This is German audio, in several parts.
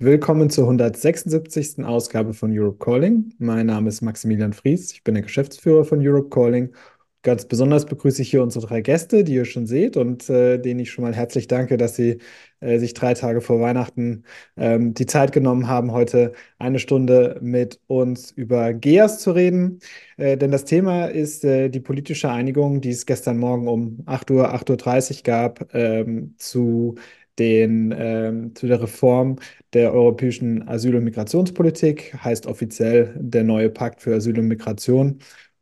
Willkommen zur 176. Ausgabe von Europe Calling. Mein Name ist Maximilian Fries, ich bin der Geschäftsführer von Europe Calling. Ganz besonders begrüße ich hier unsere drei Gäste, die ihr schon seht und äh, denen ich schon mal herzlich danke, dass sie äh, sich drei Tage vor Weihnachten ähm, die Zeit genommen haben, heute eine Stunde mit uns über GEAS zu reden. Äh, denn das Thema ist äh, die politische Einigung, die es gestern Morgen um 8 Uhr, 8.30 Uhr gab, ähm, zu den, ähm, zu der Reform der europäischen Asyl- und Migrationspolitik, heißt offiziell der neue Pakt für Asyl und Migration.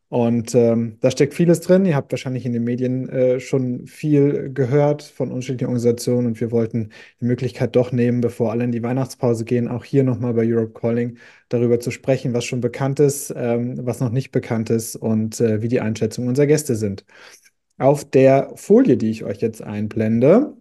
Und ähm, da steckt vieles drin. Ihr habt wahrscheinlich in den Medien äh, schon viel gehört von unterschiedlichen Organisationen und wir wollten die Möglichkeit doch nehmen, bevor alle in die Weihnachtspause gehen, auch hier nochmal bei Europe Calling darüber zu sprechen, was schon bekannt ist, ähm, was noch nicht bekannt ist und äh, wie die Einschätzungen unserer Gäste sind. Auf der Folie, die ich euch jetzt einblende,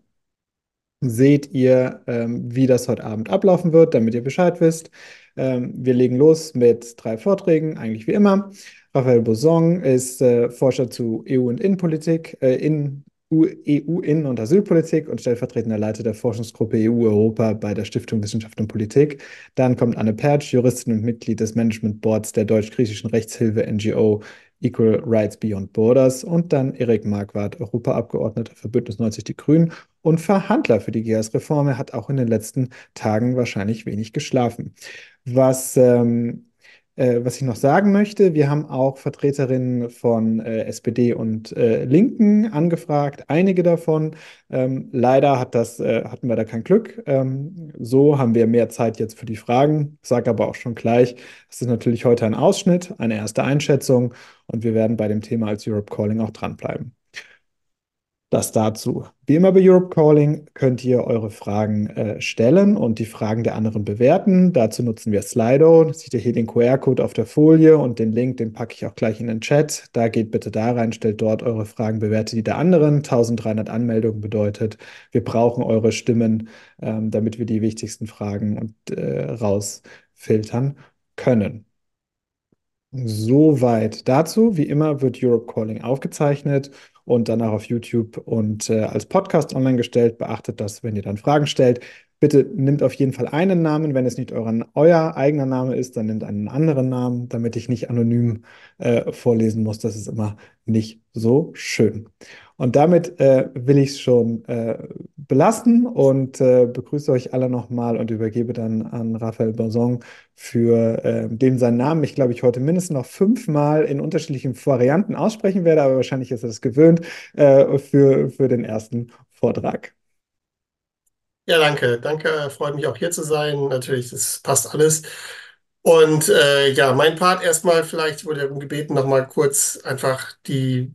seht ihr, ähm, wie das heute Abend ablaufen wird, damit ihr Bescheid wisst. Ähm, wir legen los mit drei Vorträgen, eigentlich wie immer. Raphael Bosong ist äh, Forscher zu EU- und Innenpolitik, äh, in EU-Innen- und Asylpolitik und stellvertretender Leiter der Forschungsgruppe EU-Europa bei der Stiftung Wissenschaft und Politik. Dann kommt Anne Pertsch, Juristin und Mitglied des Management Boards der deutsch-griechischen Rechtshilfe NGO Equal Rights Beyond Borders und dann Erik Marquardt, Europaabgeordneter für Bündnis 90 Die Grünen und Verhandler für die GEAS-Reform. Er hat auch in den letzten Tagen wahrscheinlich wenig geschlafen. Was ähm, äh, was ich noch sagen möchte, wir haben auch Vertreterinnen von äh, SPD und äh, Linken angefragt, einige davon. Ähm, leider hat das, äh, hatten wir da kein Glück. Ähm, so haben wir mehr Zeit jetzt für die Fragen. Ich sage aber auch schon gleich, es ist natürlich heute ein Ausschnitt, eine erste Einschätzung und wir werden bei dem Thema als Europe Calling auch dranbleiben. Das dazu. Wie immer bei Europe Calling könnt ihr eure Fragen äh, stellen und die Fragen der anderen bewerten. Dazu nutzen wir Slido. Seht ihr hier den QR-Code auf der Folie und den Link, den packe ich auch gleich in den Chat. Da geht bitte da rein, stellt dort eure Fragen, bewertet die der anderen. 1300 Anmeldungen bedeutet, wir brauchen eure Stimmen, ähm, damit wir die wichtigsten Fragen und, äh, rausfiltern können. Soweit dazu. Wie immer wird Europe Calling aufgezeichnet und danach auf YouTube und äh, als Podcast online gestellt. Beachtet das, wenn ihr dann Fragen stellt. Bitte nimmt auf jeden Fall einen Namen. Wenn es nicht euren, euer eigener Name ist, dann nimmt einen anderen Namen, damit ich nicht anonym äh, vorlesen muss. Das ist immer nicht so schön. Und damit äh, will ich es schon äh, belasten und äh, begrüße euch alle nochmal und übergebe dann an Raphael Bonson, für äh, den seinen Namen ich glaube ich heute mindestens noch fünfmal in unterschiedlichen Varianten aussprechen werde, aber wahrscheinlich ist er das gewöhnt äh, für, für den ersten Vortrag. Ja, danke. Danke. Freut mich auch hier zu sein. Natürlich, das passt alles. Und äh, ja, mein Part erstmal, vielleicht wurde darum gebeten, nochmal kurz einfach die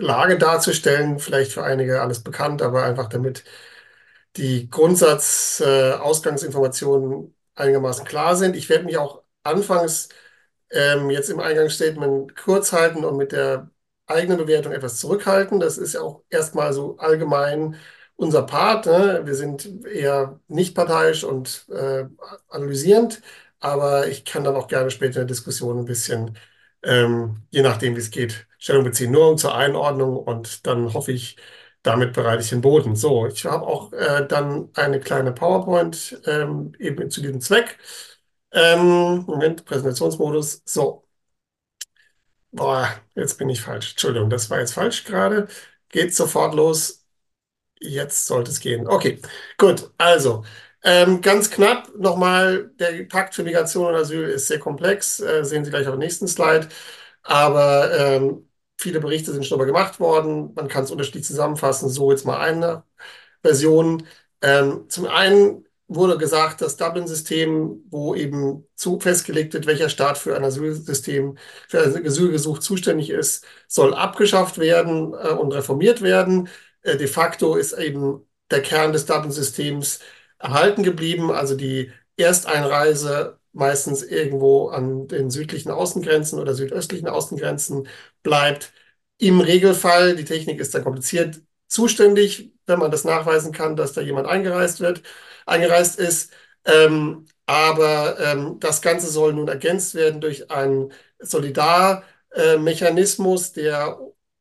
Lage darzustellen. Vielleicht für einige alles bekannt, aber einfach damit die Grundsatz-Ausgangsinformationen äh, einigermaßen klar sind. Ich werde mich auch anfangs ähm, jetzt im Eingangsstatement kurz halten und mit der eigenen Bewertung etwas zurückhalten. Das ist ja auch erstmal so allgemein unser Part. Ne? Wir sind eher nicht parteiisch und äh, analysierend, aber ich kann dann auch gerne später in der Diskussion ein bisschen, ähm, je nachdem, wie es geht, Stellung beziehen. Nur um zur Einordnung und dann hoffe ich, damit bereite ich den Boden. So, ich habe auch äh, dann eine kleine PowerPoint ähm, eben zu diesem Zweck. Ähm, Moment, Präsentationsmodus. So. Boah, jetzt bin ich falsch. Entschuldigung, das war jetzt falsch gerade. Geht sofort los. Jetzt sollte es gehen. Okay, gut. Also, ähm, ganz knapp nochmal, der Pakt für Migration und Asyl ist sehr komplex, äh, sehen Sie gleich auf dem nächsten Slide. Aber ähm, viele Berichte sind schon mal gemacht worden. Man kann es unterschiedlich zusammenfassen. So jetzt mal eine Version. Ähm, zum einen wurde gesagt, das Dublin-System, wo eben zu festgelegt wird, welcher Staat für ein Asylsystem, für ein Asylgesuch zuständig ist, soll abgeschafft werden äh, und reformiert werden. Äh, de facto ist eben der Kern des Dublin-Systems erhalten geblieben, also die Ersteinreise meistens irgendwo an den südlichen Außengrenzen oder südöstlichen Außengrenzen bleibt. Im Regelfall, die Technik ist dann kompliziert, zuständig, wenn man das nachweisen kann, dass da jemand eingereist wird, eingereist ist. Ähm, aber ähm, das Ganze soll nun ergänzt werden durch einen Solidarmechanismus, der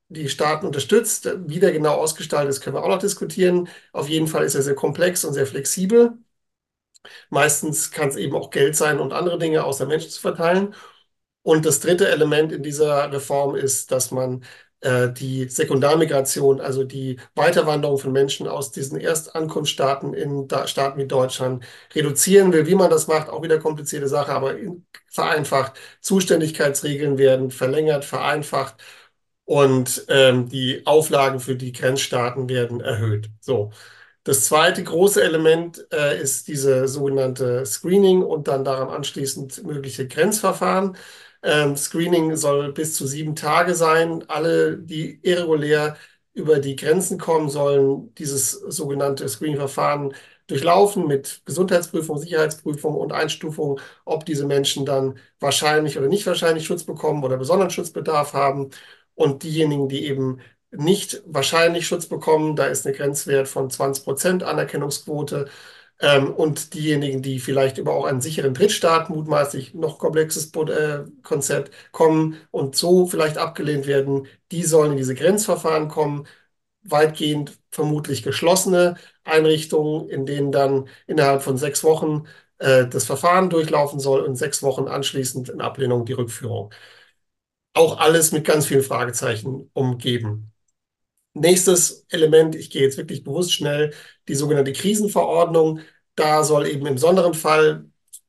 die Staaten unterstützt. Wie der genau ausgestaltet ist, können wir auch noch diskutieren. Auf jeden Fall ist er sehr komplex und sehr flexibel. Meistens kann es eben auch Geld sein und andere Dinge außer Menschen zu verteilen. Und das dritte Element in dieser Reform ist, dass man äh, die Sekundarmigration, also die Weiterwanderung von Menschen aus diesen Erstankunftsstaaten in da Staaten wie Deutschland reduzieren will. Wie man das macht, auch wieder komplizierte Sache, aber in, vereinfacht. Zuständigkeitsregeln werden verlängert, vereinfacht und ähm, die Auflagen für die Grenzstaaten werden erhöht. So. Das zweite große Element äh, ist diese sogenannte Screening und dann daran anschließend mögliche Grenzverfahren. Ähm, Screening soll bis zu sieben Tage sein. Alle, die irregulär über die Grenzen kommen, sollen dieses sogenannte Screening-Verfahren durchlaufen mit Gesundheitsprüfung, Sicherheitsprüfung und Einstufung, ob diese Menschen dann wahrscheinlich oder nicht wahrscheinlich Schutz bekommen oder besonderen Schutzbedarf haben. Und diejenigen, die eben nicht wahrscheinlich Schutz bekommen, da ist eine Grenzwert von 20 Prozent Anerkennungsquote. Ähm, und diejenigen, die vielleicht über auch einen sicheren Drittstaat, mutmaßlich noch komplexes äh, Konzept, kommen und so vielleicht abgelehnt werden, die sollen in diese Grenzverfahren kommen. Weitgehend vermutlich geschlossene Einrichtungen, in denen dann innerhalb von sechs Wochen äh, das Verfahren durchlaufen soll und sechs Wochen anschließend in Ablehnung die Rückführung. Auch alles mit ganz vielen Fragezeichen umgeben. Nächstes Element, ich gehe jetzt wirklich bewusst schnell, die sogenannte Krisenverordnung. Da soll eben im besonderen Fall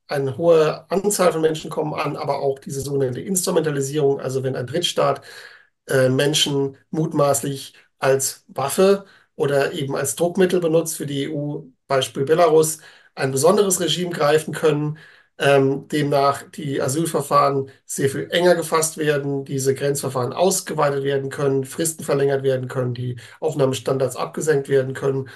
eine hohe Anzahl von Menschen kommen an, aber auch diese sogenannte Instrumentalisierung, also wenn ein Drittstaat äh, Menschen mutmaßlich als Waffe oder eben als Druckmittel benutzt für die EU, Beispiel Belarus, ein besonderes Regime greifen können, ähm, demnach die Asylverfahren sehr viel enger gefasst werden, diese Grenzverfahren ausgeweitet werden können, Fristen verlängert werden können, die Aufnahmestandards abgesenkt werden können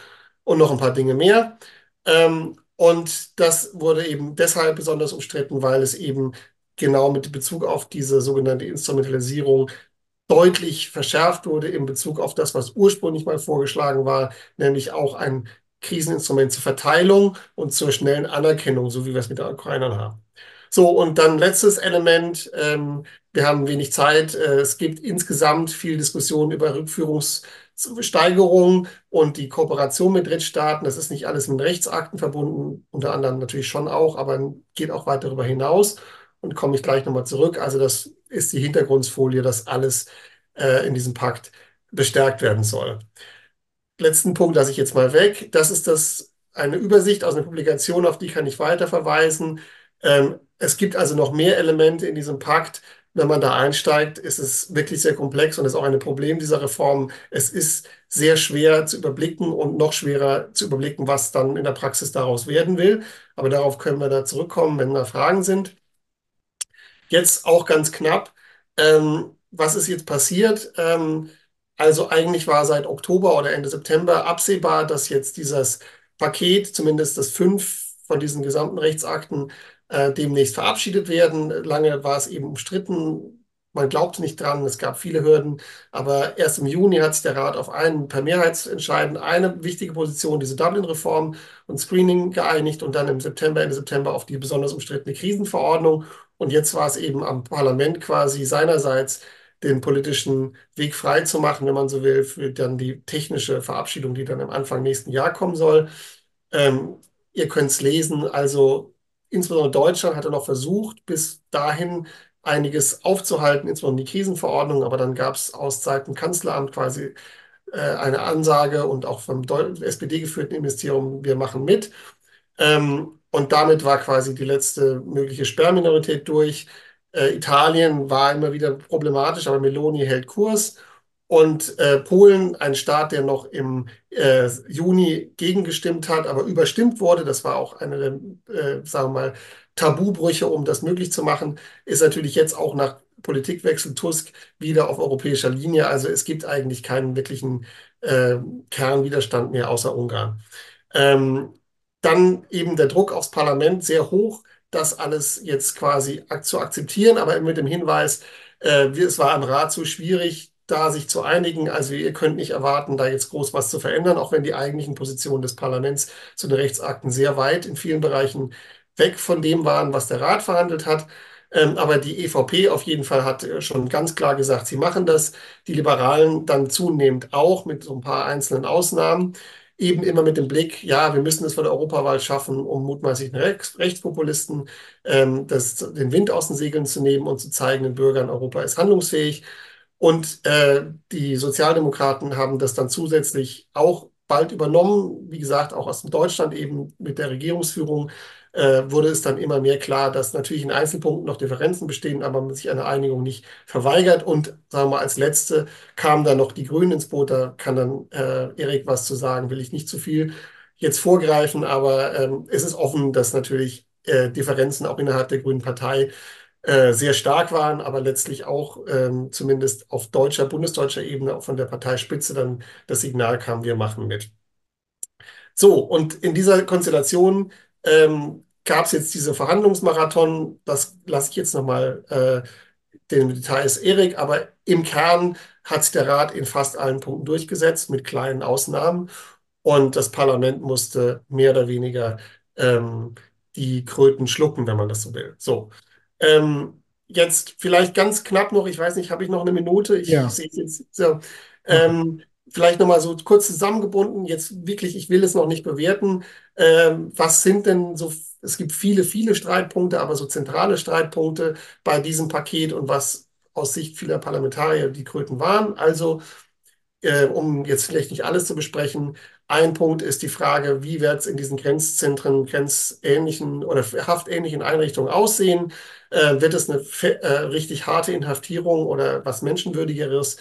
und noch ein paar Dinge mehr. Ähm, und das wurde eben deshalb besonders umstritten, weil es eben genau mit Bezug auf diese sogenannte Instrumentalisierung deutlich verschärft wurde in Bezug auf das, was ursprünglich mal vorgeschlagen war, nämlich auch ein Kriseninstrument zur Verteilung und zur schnellen Anerkennung, so wie wir es mit den Ukrainern haben. So, und dann letztes Element. Ähm, wir haben wenig Zeit. Äh, es gibt insgesamt viel Diskussion über Rückführungssteigerung und die Kooperation mit Drittstaaten. Das ist nicht alles mit Rechtsakten verbunden, unter anderem natürlich schon auch, aber geht auch weit darüber hinaus. Und komme ich gleich nochmal zurück. Also das ist die Hintergrundfolie, dass alles äh, in diesem Pakt bestärkt werden soll letzten Punkt lasse ich jetzt mal weg. Das ist das, eine Übersicht aus einer Publikation, auf die kann ich weiter verweisen. Ähm, es gibt also noch mehr Elemente in diesem Pakt. Wenn man da einsteigt, ist es wirklich sehr komplex und ist auch ein Problem dieser Reform. Es ist sehr schwer zu überblicken und noch schwerer zu überblicken, was dann in der Praxis daraus werden will. Aber darauf können wir da zurückkommen, wenn da Fragen sind. Jetzt auch ganz knapp. Ähm, was ist jetzt passiert? Ähm, also eigentlich war seit Oktober oder Ende September absehbar, dass jetzt dieses Paket, zumindest das fünf von diesen gesamten Rechtsakten, äh, demnächst verabschiedet werden. Lange war es eben umstritten. Man glaubte nicht dran, es gab viele Hürden, aber erst im Juni hat sich der Rat auf einen per Mehrheitsentscheiden eine wichtige Position, diese Dublin-Reform und Screening geeinigt und dann im September, Ende September auf die besonders umstrittene Krisenverordnung. Und jetzt war es eben am Parlament quasi seinerseits den politischen Weg frei zu machen, wenn man so will, für dann die technische Verabschiedung, die dann am Anfang nächsten Jahr kommen soll. Ähm, ihr könnt es lesen, also insbesondere Deutschland hatte noch versucht, bis dahin einiges aufzuhalten, insbesondere die Krisenverordnung, aber dann gab es aus Seiten Kanzleramt quasi äh, eine Ansage und auch vom SPD-geführten Ministerium, wir machen mit. Ähm, und damit war quasi die letzte mögliche Sperrminorität durch. Äh, Italien war immer wieder problematisch, aber Meloni hält Kurs. Und äh, Polen, ein Staat, der noch im äh, Juni gegengestimmt hat, aber überstimmt wurde, das war auch eine der, äh, sagen wir mal, Tabubrüche, um das möglich zu machen, ist natürlich jetzt auch nach Politikwechsel Tusk wieder auf europäischer Linie. Also es gibt eigentlich keinen wirklichen äh, Kernwiderstand mehr außer Ungarn. Ähm, dann eben der Druck aufs Parlament sehr hoch das alles jetzt quasi zu akzeptieren, aber mit dem Hinweis, äh, es war im Rat so schwierig, da sich zu einigen. Also ihr könnt nicht erwarten, da jetzt groß was zu verändern, auch wenn die eigentlichen Positionen des Parlaments zu den Rechtsakten sehr weit in vielen Bereichen weg von dem waren, was der Rat verhandelt hat. Ähm, aber die EVP auf jeden Fall hat äh, schon ganz klar gesagt, sie machen das. Die Liberalen dann zunehmend auch mit so ein paar einzelnen Ausnahmen. Eben immer mit dem Blick, ja, wir müssen es vor der Europawahl schaffen, um mutmaßlichen Rechts Rechtspopulisten ähm, das, den Wind aus den Segeln zu nehmen und zu zeigen, den Bürgern, Europa ist handlungsfähig. Und äh, die Sozialdemokraten haben das dann zusätzlich auch bald übernommen, wie gesagt, auch aus Deutschland eben mit der Regierungsführung äh, wurde es dann immer mehr klar, dass natürlich in Einzelpunkten noch Differenzen bestehen, aber man sich einer Einigung nicht verweigert. Und sagen wir mal, als letzte kamen dann noch die Grünen ins Boot. Da kann dann äh, Erik was zu sagen, will ich nicht zu viel jetzt vorgreifen, aber ähm, es ist offen, dass natürlich äh, Differenzen auch innerhalb der Grünen Partei äh, sehr stark waren, aber letztlich auch ähm, zumindest auf deutscher, bundesdeutscher Ebene, auch von der Parteispitze dann das Signal kam, wir machen mit. So, und in dieser Konstellation ähm, gab es jetzt diese Verhandlungsmarathon. Das lasse ich jetzt nochmal äh, den Details Erik, aber im Kern hat sich der Rat in fast allen Punkten durchgesetzt, mit kleinen Ausnahmen. Und das Parlament musste mehr oder weniger ähm, die Kröten schlucken, wenn man das so will. So. Ähm, jetzt vielleicht ganz knapp noch, ich weiß nicht, habe ich noch eine Minute? Ich Ja. sehe es jetzt. So. Ähm, vielleicht nochmal so kurz zusammengebunden, jetzt wirklich, ich will es noch nicht bewerten. Ähm, was sind denn so, es gibt viele, viele Streitpunkte, aber so zentrale Streitpunkte bei diesem Paket und was aus Sicht vieler Parlamentarier die Kröten waren. Also, äh, um jetzt vielleicht nicht alles zu besprechen, ein Punkt ist die Frage, wie wird es in diesen Grenzzentren, grenzähnlichen oder haftähnlichen Einrichtungen aussehen? Äh, wird es eine äh, richtig harte Inhaftierung oder was Menschenwürdigeres?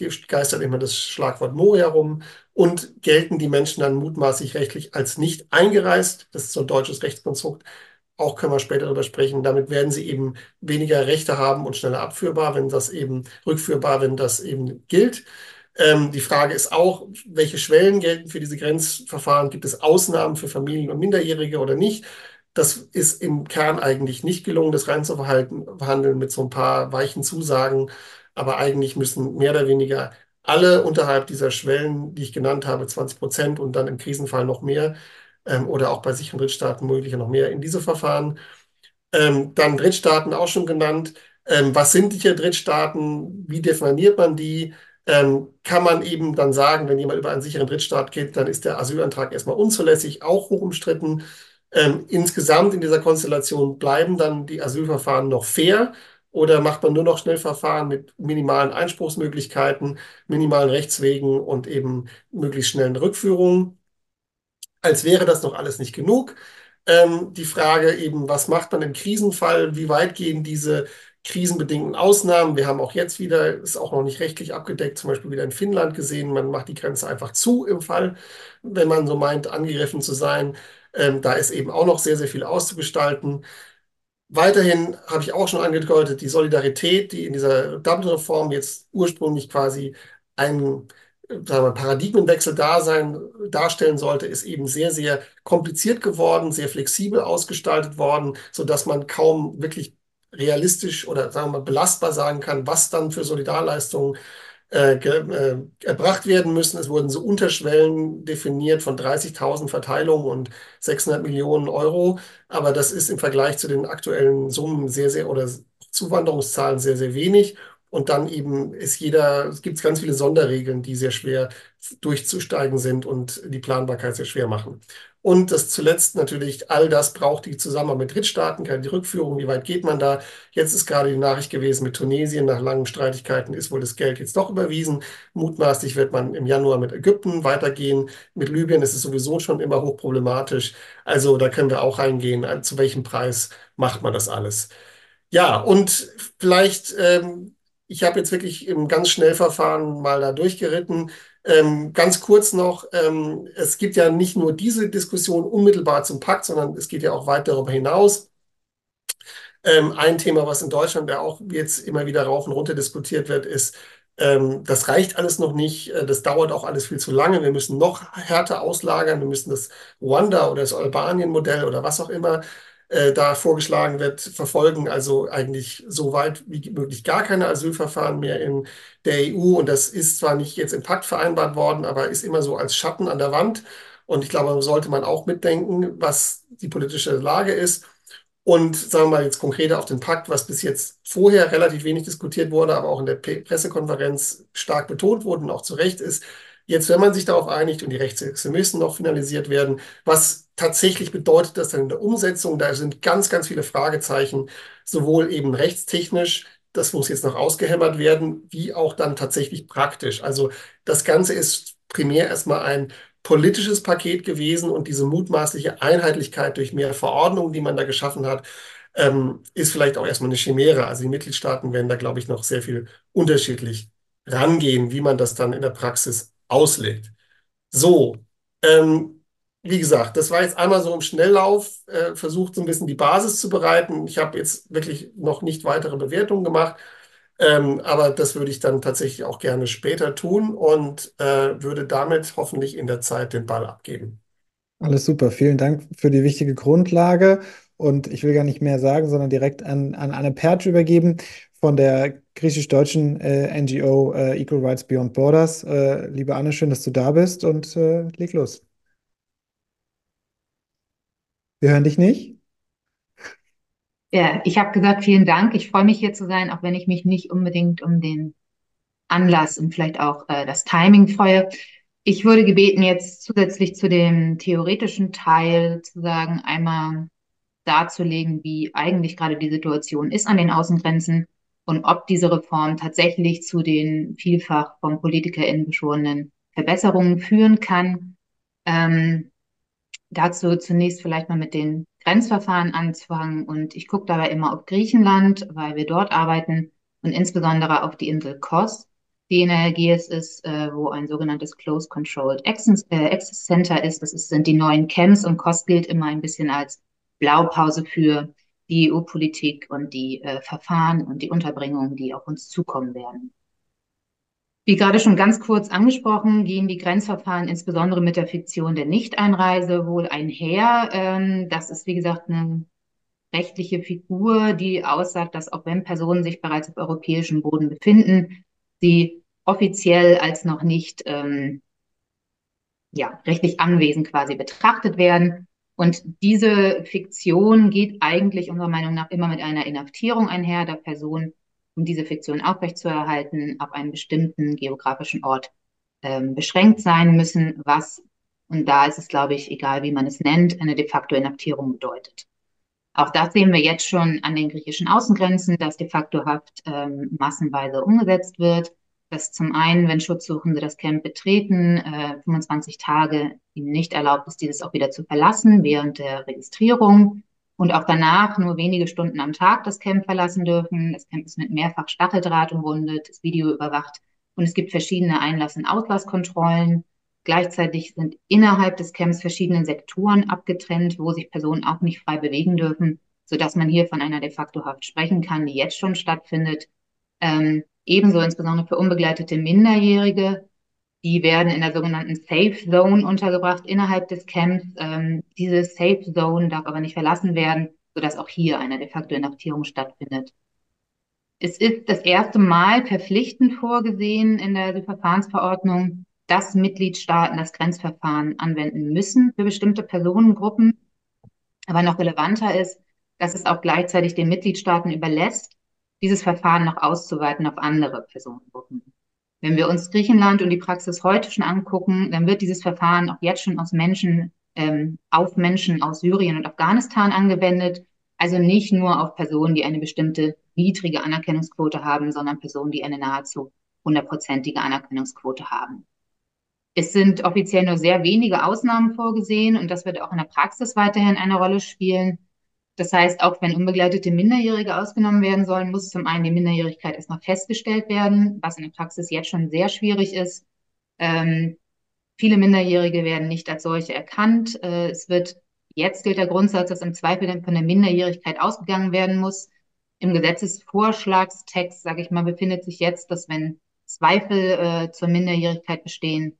Es geistert immer das Schlagwort Moria herum. Und gelten die Menschen dann mutmaßlich rechtlich als nicht eingereist? Das ist so ein deutsches Rechtskonstrukt. Auch können wir später darüber sprechen. Damit werden sie eben weniger Rechte haben und schneller abführbar, wenn das eben rückführbar, wenn das eben gilt. Ähm, die Frage ist auch, welche Schwellen gelten für diese Grenzverfahren? Gibt es Ausnahmen für Familien und Minderjährige oder nicht? Das ist im Kern eigentlich nicht gelungen, das rein zu verhandeln mit so ein paar weichen Zusagen. Aber eigentlich müssen mehr oder weniger alle unterhalb dieser Schwellen, die ich genannt habe, 20 Prozent und dann im Krisenfall noch mehr ähm, oder auch bei sicheren Drittstaaten möglicher noch mehr in diese Verfahren. Ähm, dann Drittstaaten auch schon genannt. Ähm, was sind hier Drittstaaten? Wie definiert man die? ähm, kann man eben dann sagen, wenn jemand über einen sicheren Drittstaat geht, dann ist der Asylantrag erstmal unzulässig, auch hoch umstritten. Ähm, insgesamt in dieser Konstellation bleiben dann die Asylverfahren noch fair oder macht man nur noch Schnellverfahren mit minimalen Einspruchsmöglichkeiten, minimalen Rechtswegen und eben möglichst schnellen Rückführungen? Als wäre das noch alles nicht genug. Ähm, die Frage eben, was macht man im Krisenfall? Wie weit gehen diese krisenbedingten Ausnahmen. Wir haben auch jetzt wieder, ist auch noch nicht rechtlich abgedeckt, zum Beispiel wieder in Finnland gesehen, man macht die Grenze einfach zu im Fall, wenn man so meint, angegriffen zu sein. Ähm, da ist eben auch noch sehr, sehr viel auszugestalten. Weiterhin habe ich auch schon angedeutet, die Solidarität, die in dieser Dublin-Reform jetzt ursprünglich quasi ein Paradigmenwechsel da sein, darstellen sollte, ist eben sehr, sehr kompliziert geworden, sehr flexibel ausgestaltet worden, sodass man kaum wirklich realistisch oder sagen wir mal belastbar sagen kann, was dann für Solidarleistungen äh, äh, erbracht werden müssen. Es wurden so Unterschwellen definiert von 30.000 Verteilungen und 600 Millionen Euro. Aber das ist im Vergleich zu den aktuellen Summen sehr, sehr oder Zuwanderungszahlen sehr, sehr wenig. Und dann eben ist jeder, es gibt ganz viele Sonderregeln, die sehr schwer durchzusteigen sind und die Planbarkeit sehr schwer machen. Und das zuletzt natürlich, all das braucht die Zusammenarbeit mit Drittstaaten, die Rückführung, wie weit geht man da? Jetzt ist gerade die Nachricht gewesen mit Tunesien, nach langen Streitigkeiten ist wohl das Geld jetzt doch überwiesen. Mutmaßlich wird man im Januar mit Ägypten weitergehen. Mit Libyen ist es sowieso schon immer hochproblematisch. Also da können wir auch reingehen, zu welchem Preis macht man das alles? Ja, und vielleicht, ähm, ich habe jetzt wirklich im ganz Schnellverfahren mal da durchgeritten. Ähm, ganz kurz noch, ähm, es gibt ja nicht nur diese Diskussion unmittelbar zum Pakt, sondern es geht ja auch weit darüber hinaus. Ähm, ein Thema, was in Deutschland ja auch jetzt immer wieder rauf und runter diskutiert wird, ist, ähm, das reicht alles noch nicht, äh, das dauert auch alles viel zu lange, wir müssen noch härter auslagern, wir müssen das Ruanda oder das Albanien-Modell oder was auch immer äh, da vorgeschlagen wird, verfolgen. Also eigentlich so weit wie möglich gar keine Asylverfahren mehr in der EU. Und das ist zwar nicht jetzt im Pakt vereinbart worden, aber ist immer so als Schatten an der Wand. Und ich glaube, sollte man auch mitdenken, was die politische Lage ist. Und sagen wir mal jetzt konkreter auf den Pakt, was bis jetzt vorher relativ wenig diskutiert wurde, aber auch in der Pressekonferenz stark betont wurde und auch zu Recht ist, Jetzt, wenn man sich darauf einigt und die Rechtsextremisten noch finalisiert werden, was tatsächlich bedeutet das dann in der Umsetzung? Da sind ganz, ganz viele Fragezeichen, sowohl eben rechtstechnisch, das muss jetzt noch ausgehämmert werden, wie auch dann tatsächlich praktisch. Also das Ganze ist primär erstmal ein politisches Paket gewesen und diese mutmaßliche Einheitlichkeit durch mehr Verordnungen, die man da geschaffen hat, ähm, ist vielleicht auch erstmal eine Chimäre. Also die Mitgliedstaaten werden da, glaube ich, noch sehr viel unterschiedlich rangehen, wie man das dann in der Praxis auslegt. So, ähm, wie gesagt, das war jetzt einmal so im Schnelllauf, äh, versucht so ein bisschen die Basis zu bereiten. Ich habe jetzt wirklich noch nicht weitere Bewertungen gemacht, ähm, aber das würde ich dann tatsächlich auch gerne später tun und äh, würde damit hoffentlich in der Zeit den Ball abgeben. Alles super. Vielen Dank für die wichtige Grundlage. Und ich will gar nicht mehr sagen, sondern direkt an, an Anne Pertsch übergeben von der griechisch-deutschen äh, NGO äh, Equal Rights Beyond Borders. Äh, liebe Anne, schön, dass du da bist und äh, leg los. Wir hören dich nicht. Ja, ich habe gesagt, vielen Dank. Ich freue mich hier zu sein, auch wenn ich mich nicht unbedingt um den Anlass und vielleicht auch äh, das Timing freue. Ich würde gebeten, jetzt zusätzlich zu dem theoretischen Teil zu sagen, einmal darzulegen, wie eigentlich gerade die Situation ist an den Außengrenzen und ob diese Reform tatsächlich zu den vielfach von PolitikerInnen beschworenen Verbesserungen führen kann. Ähm, dazu zunächst vielleicht mal mit den Grenzverfahren anzufangen und ich gucke dabei immer auf Griechenland, weil wir dort arbeiten und insbesondere auf die Insel Kos, die in der Ägäis ist, äh, wo ein sogenanntes Close Controlled Access, äh, Access Center ist. Das ist, sind die neuen Camps und Kos gilt immer ein bisschen als Blaupause für die EU-Politik und die äh, Verfahren und die Unterbringungen, die auf uns zukommen werden. Wie gerade schon ganz kurz angesprochen, gehen die Grenzverfahren insbesondere mit der Fiktion der Nichteinreise wohl einher. Ähm, das ist, wie gesagt, eine rechtliche Figur, die aussagt, dass auch wenn Personen sich bereits auf europäischem Boden befinden, sie offiziell als noch nicht ähm, ja, rechtlich anwesend quasi betrachtet werden und diese Fiktion geht eigentlich unserer Meinung nach immer mit einer Inhaftierung einher der Person, um diese Fiktion aufrechtzuerhalten, auf einen bestimmten geografischen Ort ähm, beschränkt sein müssen, was, und da ist es, glaube ich, egal wie man es nennt, eine de facto Inhaftierung bedeutet. Auch das sehen wir jetzt schon an den griechischen Außengrenzen, dass de facto Haft ähm, massenweise umgesetzt wird dass zum einen, wenn Schutzsuchende das Camp betreten, äh, 25 Tage ihnen nicht erlaubt ist, dieses auch wieder zu verlassen während der Registrierung und auch danach nur wenige Stunden am Tag das Camp verlassen dürfen. Das Camp ist mit mehrfach Stacheldraht umrundet, ist Video überwacht und es gibt verschiedene Einlass- und Auslasskontrollen. Gleichzeitig sind innerhalb des Camps verschiedene Sektoren abgetrennt, wo sich Personen auch nicht frei bewegen dürfen, sodass man hier von einer de facto Haft sprechen kann, die jetzt schon stattfindet. Ähm, Ebenso insbesondere für unbegleitete Minderjährige. Die werden in der sogenannten Safe Zone untergebracht innerhalb des Camps. Ähm, diese Safe Zone darf aber nicht verlassen werden, sodass auch hier eine de facto Inhaftierung stattfindet. Es ist das erste Mal verpflichtend vorgesehen in der Verfahrensverordnung, dass Mitgliedstaaten das Grenzverfahren anwenden müssen für bestimmte Personengruppen. Aber noch relevanter ist, dass es auch gleichzeitig den Mitgliedstaaten überlässt, dieses Verfahren noch auszuweiten auf andere Personengruppen. Wenn wir uns Griechenland und die Praxis heute schon angucken, dann wird dieses Verfahren auch jetzt schon aus Menschen, ähm, auf Menschen aus Syrien und Afghanistan angewendet. Also nicht nur auf Personen, die eine bestimmte niedrige Anerkennungsquote haben, sondern Personen, die eine nahezu hundertprozentige Anerkennungsquote haben. Es sind offiziell nur sehr wenige Ausnahmen vorgesehen und das wird auch in der Praxis weiterhin eine Rolle spielen. Das heißt, auch wenn unbegleitete Minderjährige ausgenommen werden sollen, muss zum einen die Minderjährigkeit erstmal festgestellt werden, was in der Praxis jetzt schon sehr schwierig ist. Ähm, viele Minderjährige werden nicht als solche erkannt. Äh, es wird, jetzt gilt der Grundsatz, dass im Zweifel von der Minderjährigkeit ausgegangen werden muss. Im Gesetzesvorschlagstext, sage ich mal, befindet sich jetzt, dass wenn Zweifel äh, zur Minderjährigkeit bestehen,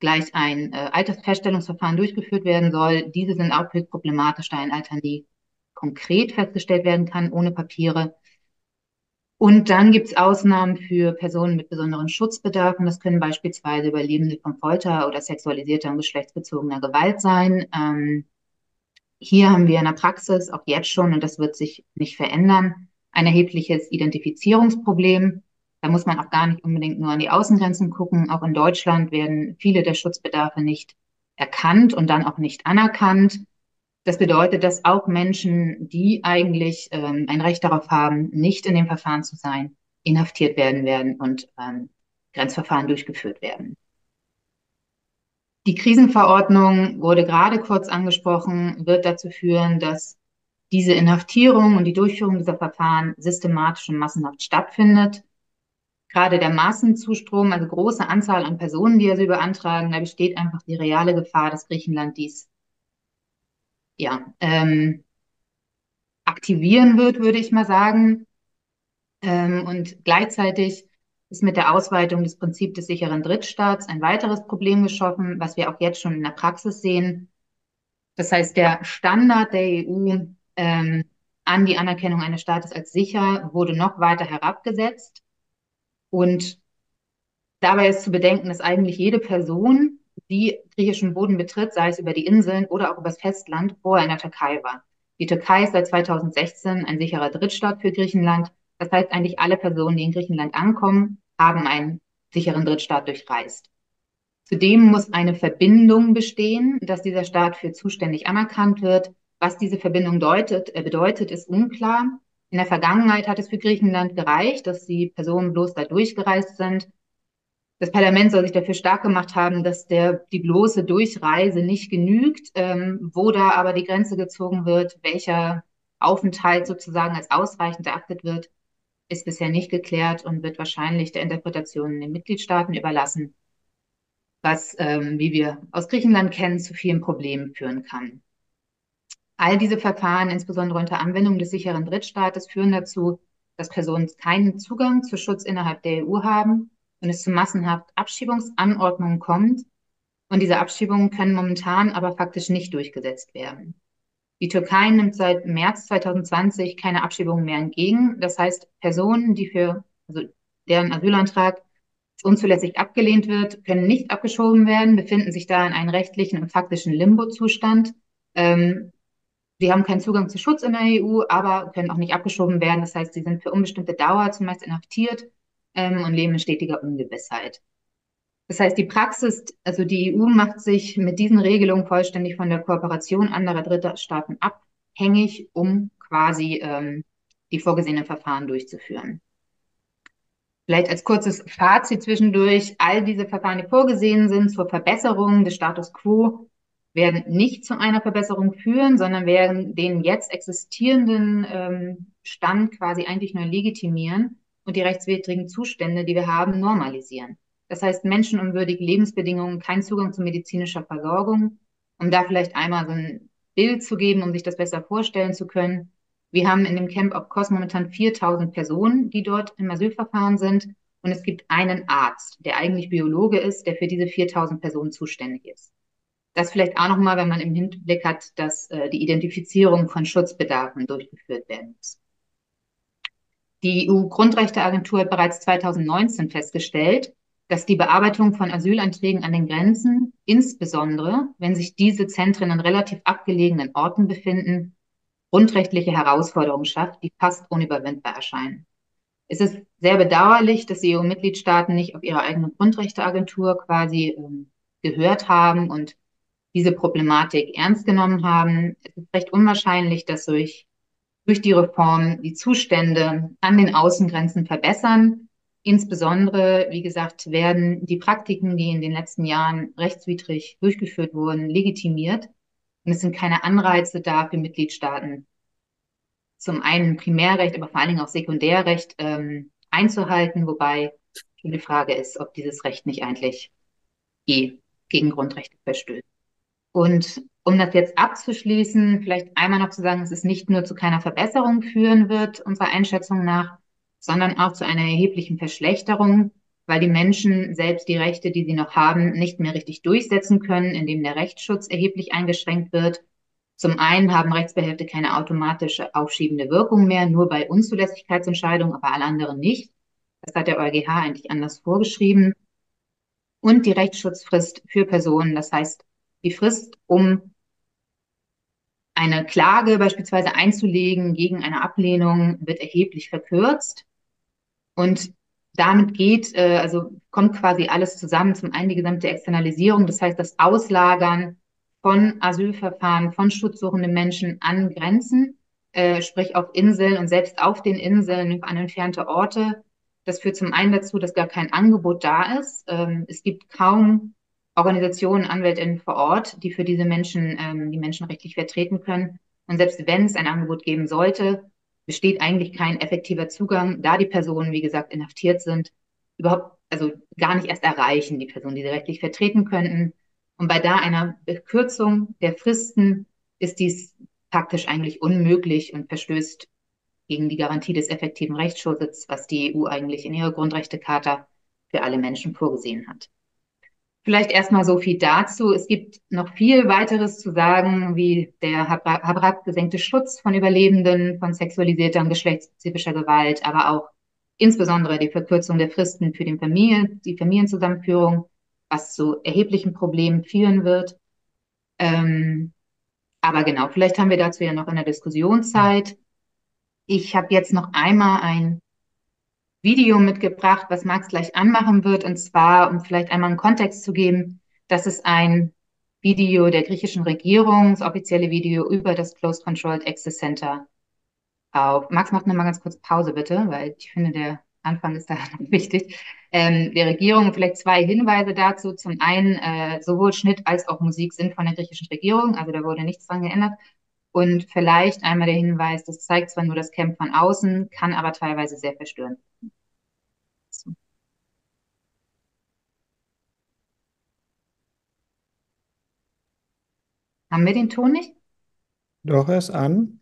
gleich ein äh, Altersfeststellungsverfahren durchgeführt werden soll. Diese sind auch höchst problematisch, da ein Alter nie konkret festgestellt werden kann, ohne Papiere. Und dann gibt es Ausnahmen für Personen mit besonderen Schutzbedarfen. Das können beispielsweise Überlebende von Folter oder sexualisierter und geschlechtsbezogener Gewalt sein. Ähm, hier haben wir in der Praxis auch jetzt schon, und das wird sich nicht verändern, ein erhebliches Identifizierungsproblem Da muss man auch gar nicht unbedingt nur an die Außengrenzen gucken. Auch in Deutschland werden viele der Schutzbedarfe nicht erkannt und dann auch nicht anerkannt. Das bedeutet, dass auch Menschen, die eigentlich ähm, ein Recht darauf haben, nicht in dem Verfahren zu sein, inhaftiert werden werden und ähm, Grenzverfahren durchgeführt werden. Die Krisenverordnung wurde gerade kurz angesprochen, wird dazu führen, dass diese Inhaftierung und die Durchführung dieser Verfahren systematisch und massenhaft stattfindet. Gerade der Massenzustrom, also große Anzahl an Personen, die Asyl beantragen, da besteht einfach die reale Gefahr, dass Griechenland dies ja, ähm, aktivieren wird, würde ich mal sagen. Ähm, und gleichzeitig ist mit der Ausweitung des Prinzips des sicheren Drittstaats ein weiteres Problem geschaffen, was wir auch jetzt schon in der Praxis sehen. Das heißt, der Standard der EU ähm, an die Anerkennung eines Staates als sicher wurde noch weiter herabgesetzt. Und dabei ist zu bedenken, dass eigentlich jede Person, die griechischen Boden betritt, sei es über die Inseln oder auch übers Festland, vorher in der Türkei war. Die Türkei ist seit 2016 ein sicherer Drittstaat für Griechenland. Das heißt, eigentlich alle Personen, die in Griechenland ankommen, haben einen sicheren Drittstaat durchreist. Zudem muss eine Verbindung bestehen, dass dieser Staat für zuständig anerkannt wird. Was diese Verbindung deutet, äh, bedeutet, ist unklar. In der Vergangenheit hat es für Griechenland gereicht, dass die Personen bloß da durchgereist sind. Das Parlament soll sich dafür stark gemacht haben, dass der, die bloße Durchreise nicht genügt, ähm, wo da aber die Grenze gezogen wird, welcher Aufenthalt sozusagen als ausreichend erachtet wird, ist bisher nicht geklärt und wird wahrscheinlich der Interpretation in den Mitgliedstaaten überlassen, was, ähm, wie wir aus Griechenland kennen, zu vielen Problemen führen kann. All diese Verfahren, insbesondere unter Anwendung des sicheren Drittstaates, führen dazu, dass Personen keinen Zugang zu Schutz innerhalb der EU haben und es zu massenhaft Abschiebungsanordnungen kommt. Und diese Abschiebungen können momentan aber faktisch nicht durchgesetzt werden. Die Türkei nimmt seit März 2020 keine Abschiebungen mehr entgegen. Das heißt, Personen, die für, also deren Asylantrag unzulässig abgelehnt wird, können nicht abgeschoben werden, befinden sich da in einem rechtlichen und faktischen Limbo-Zustand. Ähm, sie haben keinen Zugang zu Schutz in der EU, aber können auch nicht abgeschoben werden. Das heißt, sie sind für unbestimmte Dauer zumeist inhaftiert ähm, und leben in stetiger Ungewissheit. Das heißt, die Praxis, also die EU macht sich mit diesen Regelungen vollständig von der Kooperation anderer dritter Staaten abhängig, um quasi ähm, die vorgesehenen Verfahren durchzuführen. Vielleicht als kurzes Fazit zwischendurch, all diese Verfahren, die vorgesehen sind zur Verbesserung des Status quo, werden nicht zu einer Verbesserung führen, sondern werden den jetzt existierenden ähm, Stand quasi eigentlich nur legitimieren und die rechtswidrigen Zustände, die wir haben, normalisieren. Das heißt, menschenunwürdige Lebensbedingungen, kein Zugang zu medizinischer Versorgung. Um da vielleicht einmal so ein Bild zu geben, um sich das besser vorstellen zu können. Wir haben in dem Camp of Kos momentan 4000 Personen, die dort im Asylverfahren sind. Und es gibt einen Arzt, der eigentlich Biologe ist, der für diese 4000 Personen zuständig ist. Das vielleicht auch nochmal, wenn man im Hinblick hat, dass äh, die Identifizierung von Schutzbedarfen durchgeführt werden muss. Die EU-Grundrechteagentur hat bereits 2019 festgestellt, dass die Bearbeitung von Asylanträgen an den Grenzen, insbesondere wenn sich diese Zentren an relativ abgelegenen Orten befinden, grundrechtliche Herausforderungen schafft, die fast unüberwindbar erscheinen. Es ist sehr bedauerlich, dass die EU-Mitgliedstaaten nicht auf ihre eigene Grundrechteagentur quasi ähm, gehört haben und diese Problematik ernst genommen haben. Es ist recht unwahrscheinlich, dass durch, durch die Reform die Zustände an den Außengrenzen verbessern Insbesondere, wie gesagt, werden die Praktiken, die in den letzten Jahren rechtswidrig durchgeführt wurden, legitimiert. Und es sind keine Anreize da für Mitgliedstaaten, zum einen Primärrecht, aber vor allen Dingen auch Sekundärrecht ähm, einzuhalten, wobei die Frage ist, ob dieses Recht nicht eigentlich eh gegen Grundrechte verstößt. Und um das jetzt abzuschließen, vielleicht einmal noch zu sagen, dass es nicht nur zu keiner Verbesserung führen wird, unserer Einschätzung nach, sondern auch zu einer erheblichen Verschlechterung, weil die Menschen selbst die Rechte, die sie noch haben, nicht mehr richtig durchsetzen können, indem der Rechtsschutz erheblich eingeschränkt wird. Zum einen haben Rechtsbehälter keine automatische aufschiebende Wirkung mehr, nur bei Unzulässigkeitsentscheidungen, aber alle anderen nicht. Das hat der EuGH eigentlich anders vorgeschrieben. Und die Rechtsschutzfrist für Personen, das heißt die Frist, um eine Klage beispielsweise einzulegen gegen eine Ablehnung, wird erheblich verkürzt. Und damit geht, äh, also kommt quasi alles zusammen. Zum einen die gesamte Externalisierung, das heißt das Auslagern von Asylverfahren, von schutzsuchenden Menschen an Grenzen, äh, sprich auf Inseln und selbst auf den Inseln an entfernte Orte. Das führt zum einen dazu, dass gar kein Angebot da ist. Ähm, es gibt kaum Organisationen, AnwältInnen vor Ort, die für diese Menschen ähm, die Menschen rechtlich vertreten können. Und selbst wenn es ein Angebot geben sollte, besteht eigentlich kein effektiver Zugang, da die Personen, wie gesagt, inhaftiert sind, überhaupt, also gar nicht erst erreichen, die Personen, die sie rechtlich vertreten könnten. Und bei da einer Bekürzung der Fristen ist dies praktisch eigentlich unmöglich und verstößt gegen die Garantie des effektiven Rechtsschutzes, was die EU eigentlich in ihrer Grundrechtecharta für alle Menschen vorgesehen hat. Vielleicht erstmal so viel dazu. Es gibt noch viel weiteres zu sagen, wie der Habrak gesenkte Schutz von Überlebenden von sexualisierter und geschlechtsspezifischer Gewalt, aber auch insbesondere die Verkürzung der Fristen für den Familien, die Familienzusammenführung, was zu erheblichen Problemen führen wird. Ähm, aber genau, vielleicht haben wir dazu ja noch in der Diskussionszeit. Ich habe jetzt noch einmal ein Video mitgebracht, was Max gleich anmachen wird, und zwar, um vielleicht einmal einen Kontext zu geben, das ist ein Video der griechischen Regierung, das offizielle Video über das Closed Controlled Access Center auf. Max macht nochmal ganz kurz Pause, bitte, weil ich finde, der Anfang ist da wichtig. Ähm, der Regierung vielleicht zwei Hinweise dazu. Zum einen, äh, sowohl Schnitt als auch Musik sind von der griechischen Regierung, also da wurde nichts dran geändert. Und vielleicht einmal der Hinweis, das zeigt zwar nur das Camp von außen, kann aber teilweise sehr verstörend. So. Haben wir den Ton nicht? Doch, er ist an.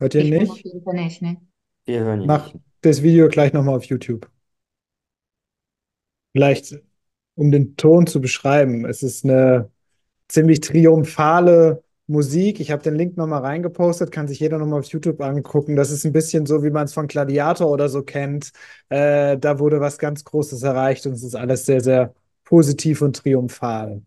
Hört ihr Ich bin auf nicht? jeden Fall nicht, ne? Wir hören ihn Mach nicht. das Video gleich nochmal auf YouTube. Vielleicht, um den Ton zu beschreiben. Es ist eine ziemlich triumphale Musik. Ich habe den Link nochmal reingepostet, kann sich jeder nochmal auf YouTube angucken. Das ist ein bisschen so, wie man es von Gladiator oder so kennt. Äh, da wurde was ganz Großes erreicht und es ist alles sehr, sehr positiv und triumphal.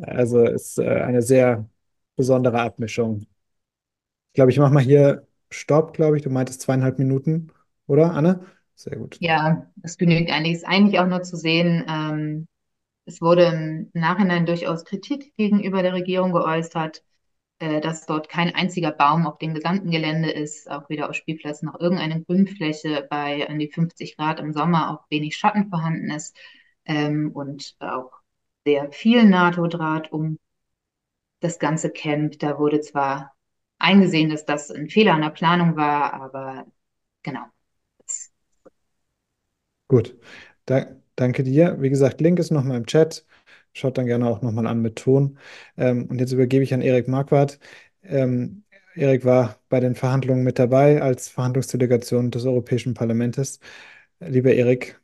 Also ist äh, eine sehr besondere Abmischung. Ich glaube, ich mache mal hier Stopp, glaube ich. Du meintest zweieinhalb Minuten, oder, Anne? Sehr gut. Ja, das genügt eigentlich. Ist eigentlich auch nur zu sehen, ähm, es wurde im Nachhinein durchaus Kritik gegenüber der Regierung geäußert, dass dort kein einziger Baum auf dem gesamten Gelände ist, auch weder auf Spielplätzen noch irgendeine Grünfläche, bei an die 50 Grad im Sommer auch wenig Schatten vorhanden ist ähm, und auch sehr viel NATO-Draht um das ganze Camp. Da wurde zwar eingesehen, dass das ein Fehler in der Planung war, aber genau. Gut. Da, danke dir. Wie gesagt, Link ist nochmal im Chat. Schaut dann gerne auch nochmal an mit Ton. Ähm, und jetzt übergebe ich an Erik Marquardt. Ähm, Erik war bei den Verhandlungen mit dabei als Verhandlungsdelegation des Europäischen Parlaments. Lieber Erik,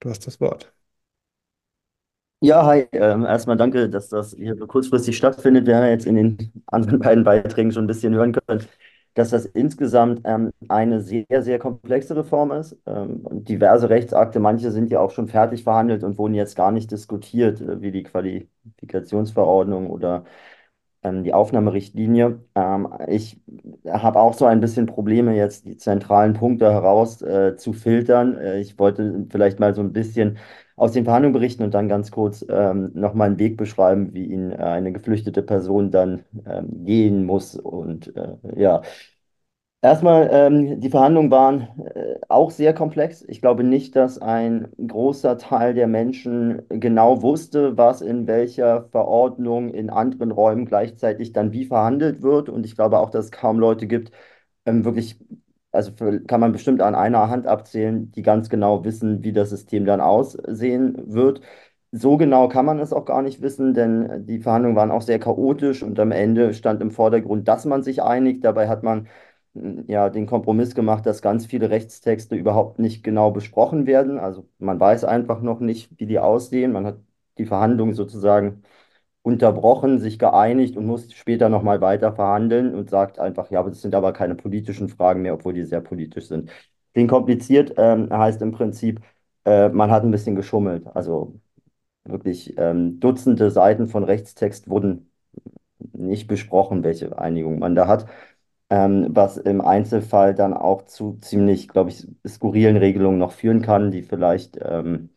du hast das Wort. Ja, hi. Ähm, erstmal danke, dass das hier so kurzfristig stattfindet. Wir haben ja jetzt in den anderen beiden Beiträgen schon ein bisschen hören können, dass das insgesamt ähm, eine sehr, sehr komplexe Reform ist. Ähm, diverse Rechtsakte, manche sind ja auch schon fertig verhandelt und wurden jetzt gar nicht diskutiert, äh, wie die Qualifikationsverordnung oder ähm, die Aufnahmerichtlinie. Ähm, ich habe auch so ein bisschen Probleme, jetzt die zentralen Punkte heraus äh, zu filtern. Äh, ich wollte vielleicht mal so ein bisschen aus den Verhandlungen berichten und dann ganz kurz ähm, nochmal einen Weg beschreiben, wie ihn äh, eine geflüchtete Person dann ähm, gehen muss. Und äh, ja, erstmal, ähm, die Verhandlungen waren äh, auch sehr komplex. Ich glaube nicht, dass ein großer Teil der Menschen genau wusste, was in welcher Verordnung in anderen Räumen gleichzeitig dann wie verhandelt wird. Und ich glaube auch, dass es kaum Leute gibt, ähm, wirklich also für, kann man bestimmt an einer Hand abzählen, die ganz genau wissen, wie das System dann aussehen wird. So genau kann man es auch gar nicht wissen, denn die Verhandlungen waren auch sehr chaotisch und am Ende stand im Vordergrund, dass man sich einigt. Dabei hat man hm, ja den Kompromiss gemacht, dass ganz viele Rechtstexte überhaupt nicht genau besprochen werden. Also man weiß einfach noch nicht, wie die aussehen. Man hat die Verhandlungen sozusagen unterbrochen, sich geeinigt und muss später nochmal weiter verhandeln und sagt einfach, ja, aber das sind aber keine politischen Fragen mehr, obwohl die sehr politisch sind. Klingt kompliziert, ähm, heißt im Prinzip, äh, man hat ein bisschen geschummelt. Also wirklich ähm, Dutzende Seiten von Rechtstext wurden nicht besprochen, welche Einigung man da hat. ähm, was im Einzelfall dann auch zu ziemlich, glaube ich, skurrilen Regelungen noch führen kann, die vielleicht ähm,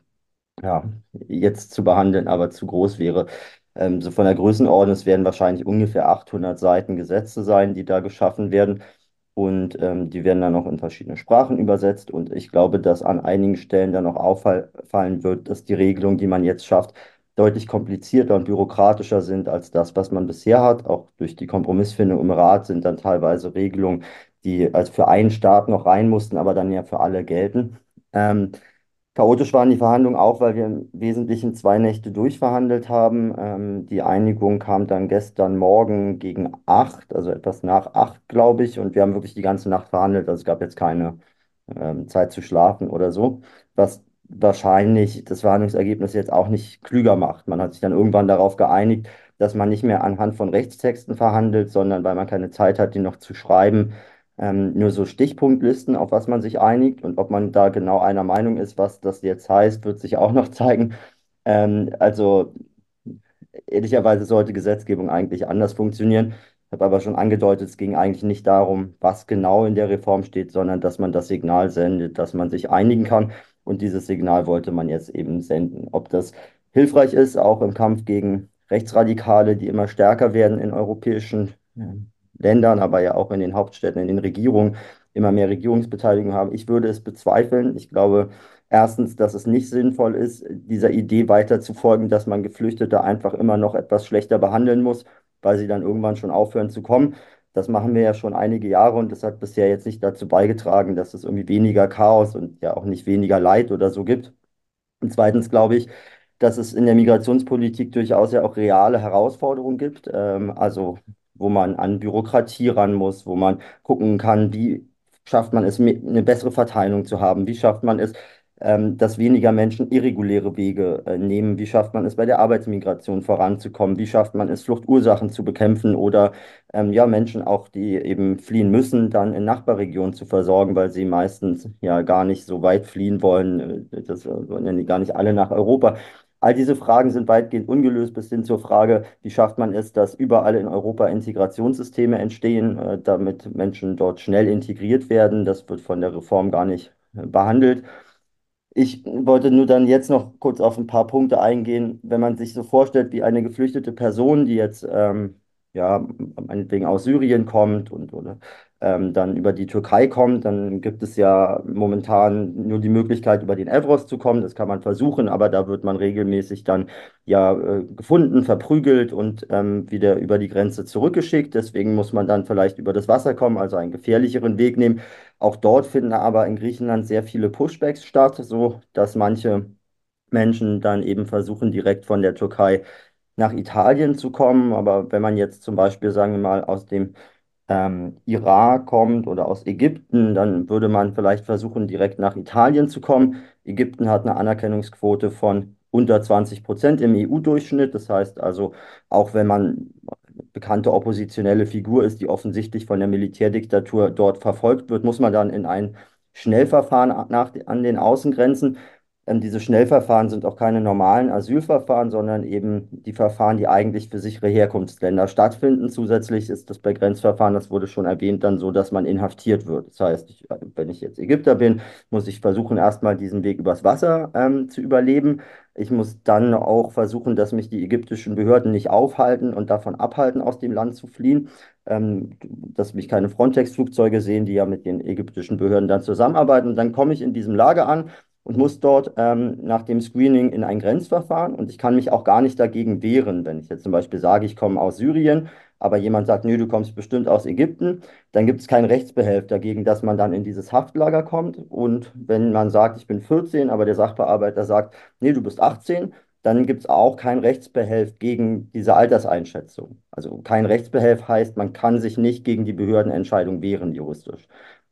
ja, jetzt zu behandeln, aber zu groß wäre. Ähm, so von der Größenordnung, es werden wahrscheinlich ungefähr 800 Seiten Gesetze sein, die da geschaffen werden. Und ähm, die werden dann noch in verschiedene Sprachen übersetzt. Und ich glaube, dass an einigen Stellen dann noch auffallen wird, dass die Regelungen, die man jetzt schafft, deutlich komplizierter und bürokratischer sind als das, was man bisher hat. Auch durch die Kompromissfindung im Rat sind dann teilweise Regelungen, die als für einen Staat noch rein mussten, aber dann ja für alle gelten. Ähm, Chaotisch waren die Verhandlungen auch, weil wir im Wesentlichen zwei Nächte durchverhandelt haben. Ähm, die Einigung kam dann gestern Morgen gegen acht, also etwas nach acht, glaube ich. Und wir haben wirklich die ganze Nacht verhandelt. Also es gab jetzt keine ähm, Zeit zu schlafen oder so. Was wahrscheinlich das Verhandlungsergebnis jetzt auch nicht klüger macht. Man hat sich dann irgendwann darauf geeinigt, dass man nicht mehr anhand von Rechtstexten verhandelt, sondern weil man keine Zeit hat, die noch zu schreiben, ähm, nur so Stichpunktlisten, auf was man sich einigt und ob man da genau einer Meinung ist, was das jetzt heißt, wird sich auch noch zeigen. Ähm, also ehrlicherweise sollte Gesetzgebung eigentlich anders funktionieren. Ich habe aber schon angedeutet, es ging eigentlich nicht darum, was genau in der Reform steht, sondern dass man das Signal sendet, dass man sich einigen kann. Und dieses Signal wollte man jetzt eben senden. Ob das hilfreich ist, auch im Kampf gegen Rechtsradikale, die immer stärker werden in europäischen Ländern, aber ja auch in den Hauptstädten, in den Regierungen immer mehr Regierungsbeteiligung haben. Ich würde es bezweifeln. Ich glaube erstens, dass es nicht sinnvoll ist, dieser Idee weiter zu folgen, dass man Geflüchtete einfach immer noch etwas schlechter behandeln muss, weil sie dann irgendwann schon aufhören zu kommen. Das machen wir ja schon einige Jahre und das hat bisher jetzt nicht dazu beigetragen, dass es irgendwie weniger Chaos und ja auch nicht weniger Leid oder so gibt. Und zweitens glaube ich, dass es in der Migrationspolitik durchaus ja auch reale Herausforderungen gibt. Ähm, also wo man an Bürokratie ran muss, wo man gucken kann, wie schafft man es, eine bessere Verteilung zu haben, wie schafft man es, ähm, dass weniger Menschen irreguläre Wege äh, nehmen, wie schafft man es, bei der Arbeitsmigration voranzukommen, wie schafft man es, Fluchtursachen zu bekämpfen oder ähm, ja, Menschen auch, die eben fliehen müssen, dann in Nachbarregionen zu versorgen, weil sie meistens ja gar nicht so weit fliehen wollen, äh, das wollen ja gar nicht alle nach Europa. All diese Fragen sind weitgehend ungelöst bis hin zur Frage, wie schafft man es, dass überall in Europa Integrationssysteme entstehen, äh, damit Menschen dort schnell integriert werden. Das wird von der Reform gar nicht äh, behandelt. Ich wollte nur dann jetzt noch kurz auf ein paar Punkte eingehen. Wenn man sich so vorstellt, wie eine geflüchtete Person, die jetzt ähm, ja, meinetwegen aus Syrien kommt und oder ähm, dann über die Türkei kommt, dann gibt es ja momentan nur die Möglichkeit, über den Evros zu kommen. Das kann man versuchen, aber da wird man regelmäßig dann ja äh, gefunden, verprügelt und ähm, wieder über die Grenze zurückgeschickt. Deswegen muss man dann vielleicht über das Wasser kommen, also einen gefährlicheren Weg nehmen. Auch dort finden aber in Griechenland sehr viele Pushbacks statt, so dass manche Menschen dann eben versuchen, direkt von der Türkei nach Italien zu kommen. Aber wenn man jetzt zum Beispiel, sagen wir mal, aus dem ähm, Irak kommt oder aus Ägypten, dann würde man vielleicht versuchen, direkt nach Italien zu kommen. Ägypten hat eine Anerkennungsquote von unter 20 Prozent im EU-Durchschnitt. Das heißt also, auch wenn man bekannte oppositionelle Figur ist, die offensichtlich von der Militärdiktatur dort verfolgt wird, muss man dann in ein Schnellverfahren nach, an den Außengrenzen. Ähm, diese Schnellverfahren sind auch keine normalen Asylverfahren, sondern eben die Verfahren, die eigentlich für sichere Herkunftsländer stattfinden. Zusätzlich ist das bei Grenzverfahren, das wurde schon erwähnt, dann so, dass man inhaftiert wird. Das heißt, ich, wenn ich jetzt Ägypter bin, muss ich versuchen, erstmal diesen Weg übers Wasser ähm, zu überleben. Ich muss dann auch versuchen, dass mich die ägyptischen Behörden nicht aufhalten und davon abhalten, aus dem Land zu fliehen. Ähm, dass mich keine Frontex-Flugzeuge sehen, die ja mit den ägyptischen Behörden dann zusammenarbeiten. Und dann komme ich in diesem Lager an und muss dort ähm, nach dem Screening in ein Grenzverfahren und ich kann mich auch gar nicht dagegen wehren, wenn ich jetzt zum Beispiel sage, ich komme aus Syrien, aber jemand sagt, nö, du kommst bestimmt aus Ägypten, dann gibt es kein Rechtsbehelf dagegen, dass man dann in dieses Haftlager kommt und wenn man sagt, ich bin 14, aber der Sachbearbeiter sagt, nee, du bist 18, dann gibt es auch kein Rechtsbehelf gegen diese Alterseinschätzung. Also kein Rechtsbehelf heißt, man kann sich nicht gegen die Behördenentscheidung wehren juristisch.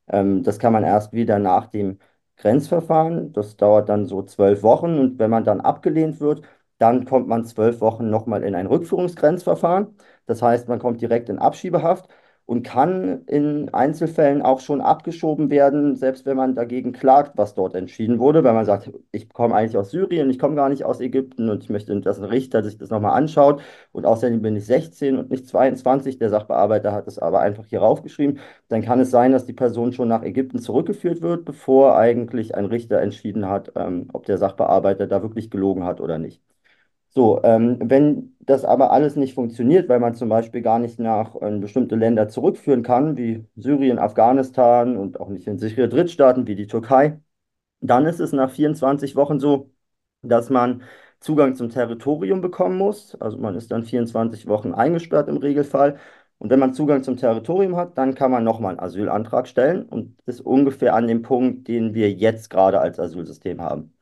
Ähm, das kann man erst wieder nach dem Grenzverfahren. Das dauert dann so zwölf Wochen und wenn man dann abgelehnt wird, dann kommt man zwölf Wochen nochmal in ein Rückführungsgrenzverfahren. Das heißt, man kommt direkt in Abschiebehaft und kann in Einzelfällen auch schon abgeschoben werden, selbst wenn man dagegen klagt, was dort entschieden wurde, weil man sagt, ich komme eigentlich aus Syrien, ich komme gar nicht aus Ägypten und ich möchte, dass ein Richter sich das nochmal anschaut und außerdem bin ich 16 und nicht 22, der Sachbearbeiter hat es aber einfach hier raufgeschrieben, dann kann es sein, dass die Person schon nach Ägypten zurückgeführt wird, bevor eigentlich ein Richter entschieden hat, ähm, ob der Sachbearbeiter da wirklich gelogen hat oder nicht. So, ähm, wenn das aber alles nicht funktioniert, weil man zum Beispiel gar nicht nach äh, bestimmte Länder zurückführen kann, wie Syrien, Afghanistan und auch nicht in sichere Drittstaaten wie die Türkei, dann ist es nach 24 Wochen so, dass man Zugang zum Territorium bekommen muss. Also man ist dann 24 Wochen eingesperrt im Regelfall. Und wenn man Zugang zum Territorium hat, dann kann man nochmal einen Asylantrag stellen und ist ungefähr an dem Punkt, den wir jetzt gerade als Asylsystem haben.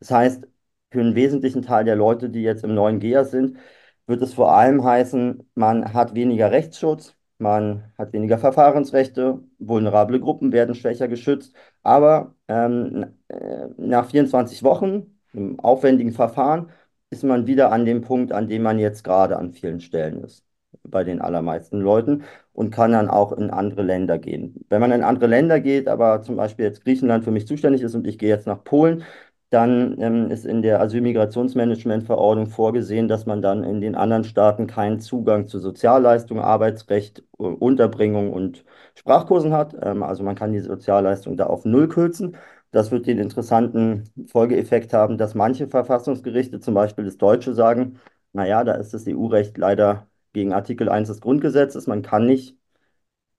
Das heißt, für einen wesentlichen Teil der Leute, die jetzt im neuen GEAS sind, wird es vor allem heißen, man hat weniger Rechtsschutz, man hat weniger Verfahrensrechte, vulnerable Gruppen werden schwächer geschützt, aber ähm, äh, nach 24 Wochen im aufwendigen Verfahren ist man wieder an dem Punkt, an dem man jetzt gerade an vielen Stellen ist, bei den allermeisten Leuten und kann dann auch in andere Länder gehen. Wenn man in andere Länder geht, aber zum Beispiel jetzt Griechenland für mich zuständig ist und ich gehe jetzt nach Polen, dann ähm, ist in der Asylmigrationsmanagementverordnung vorgesehen, dass man dann in den anderen Staaten keinen Zugang zu Sozialleistungen, Arbeitsrecht, Unterbringung und Sprachkursen hat. Ähm, also man kann die Sozialleistung da auf Null kürzen. Das wird den interessanten Folgeeffekt haben, dass manche Verfassungsgerichte, zum Beispiel das Deutsche, sagen, naja, da ist das EU-Recht leider gegen Artikel 1 des Grundgesetzes. Man kann nicht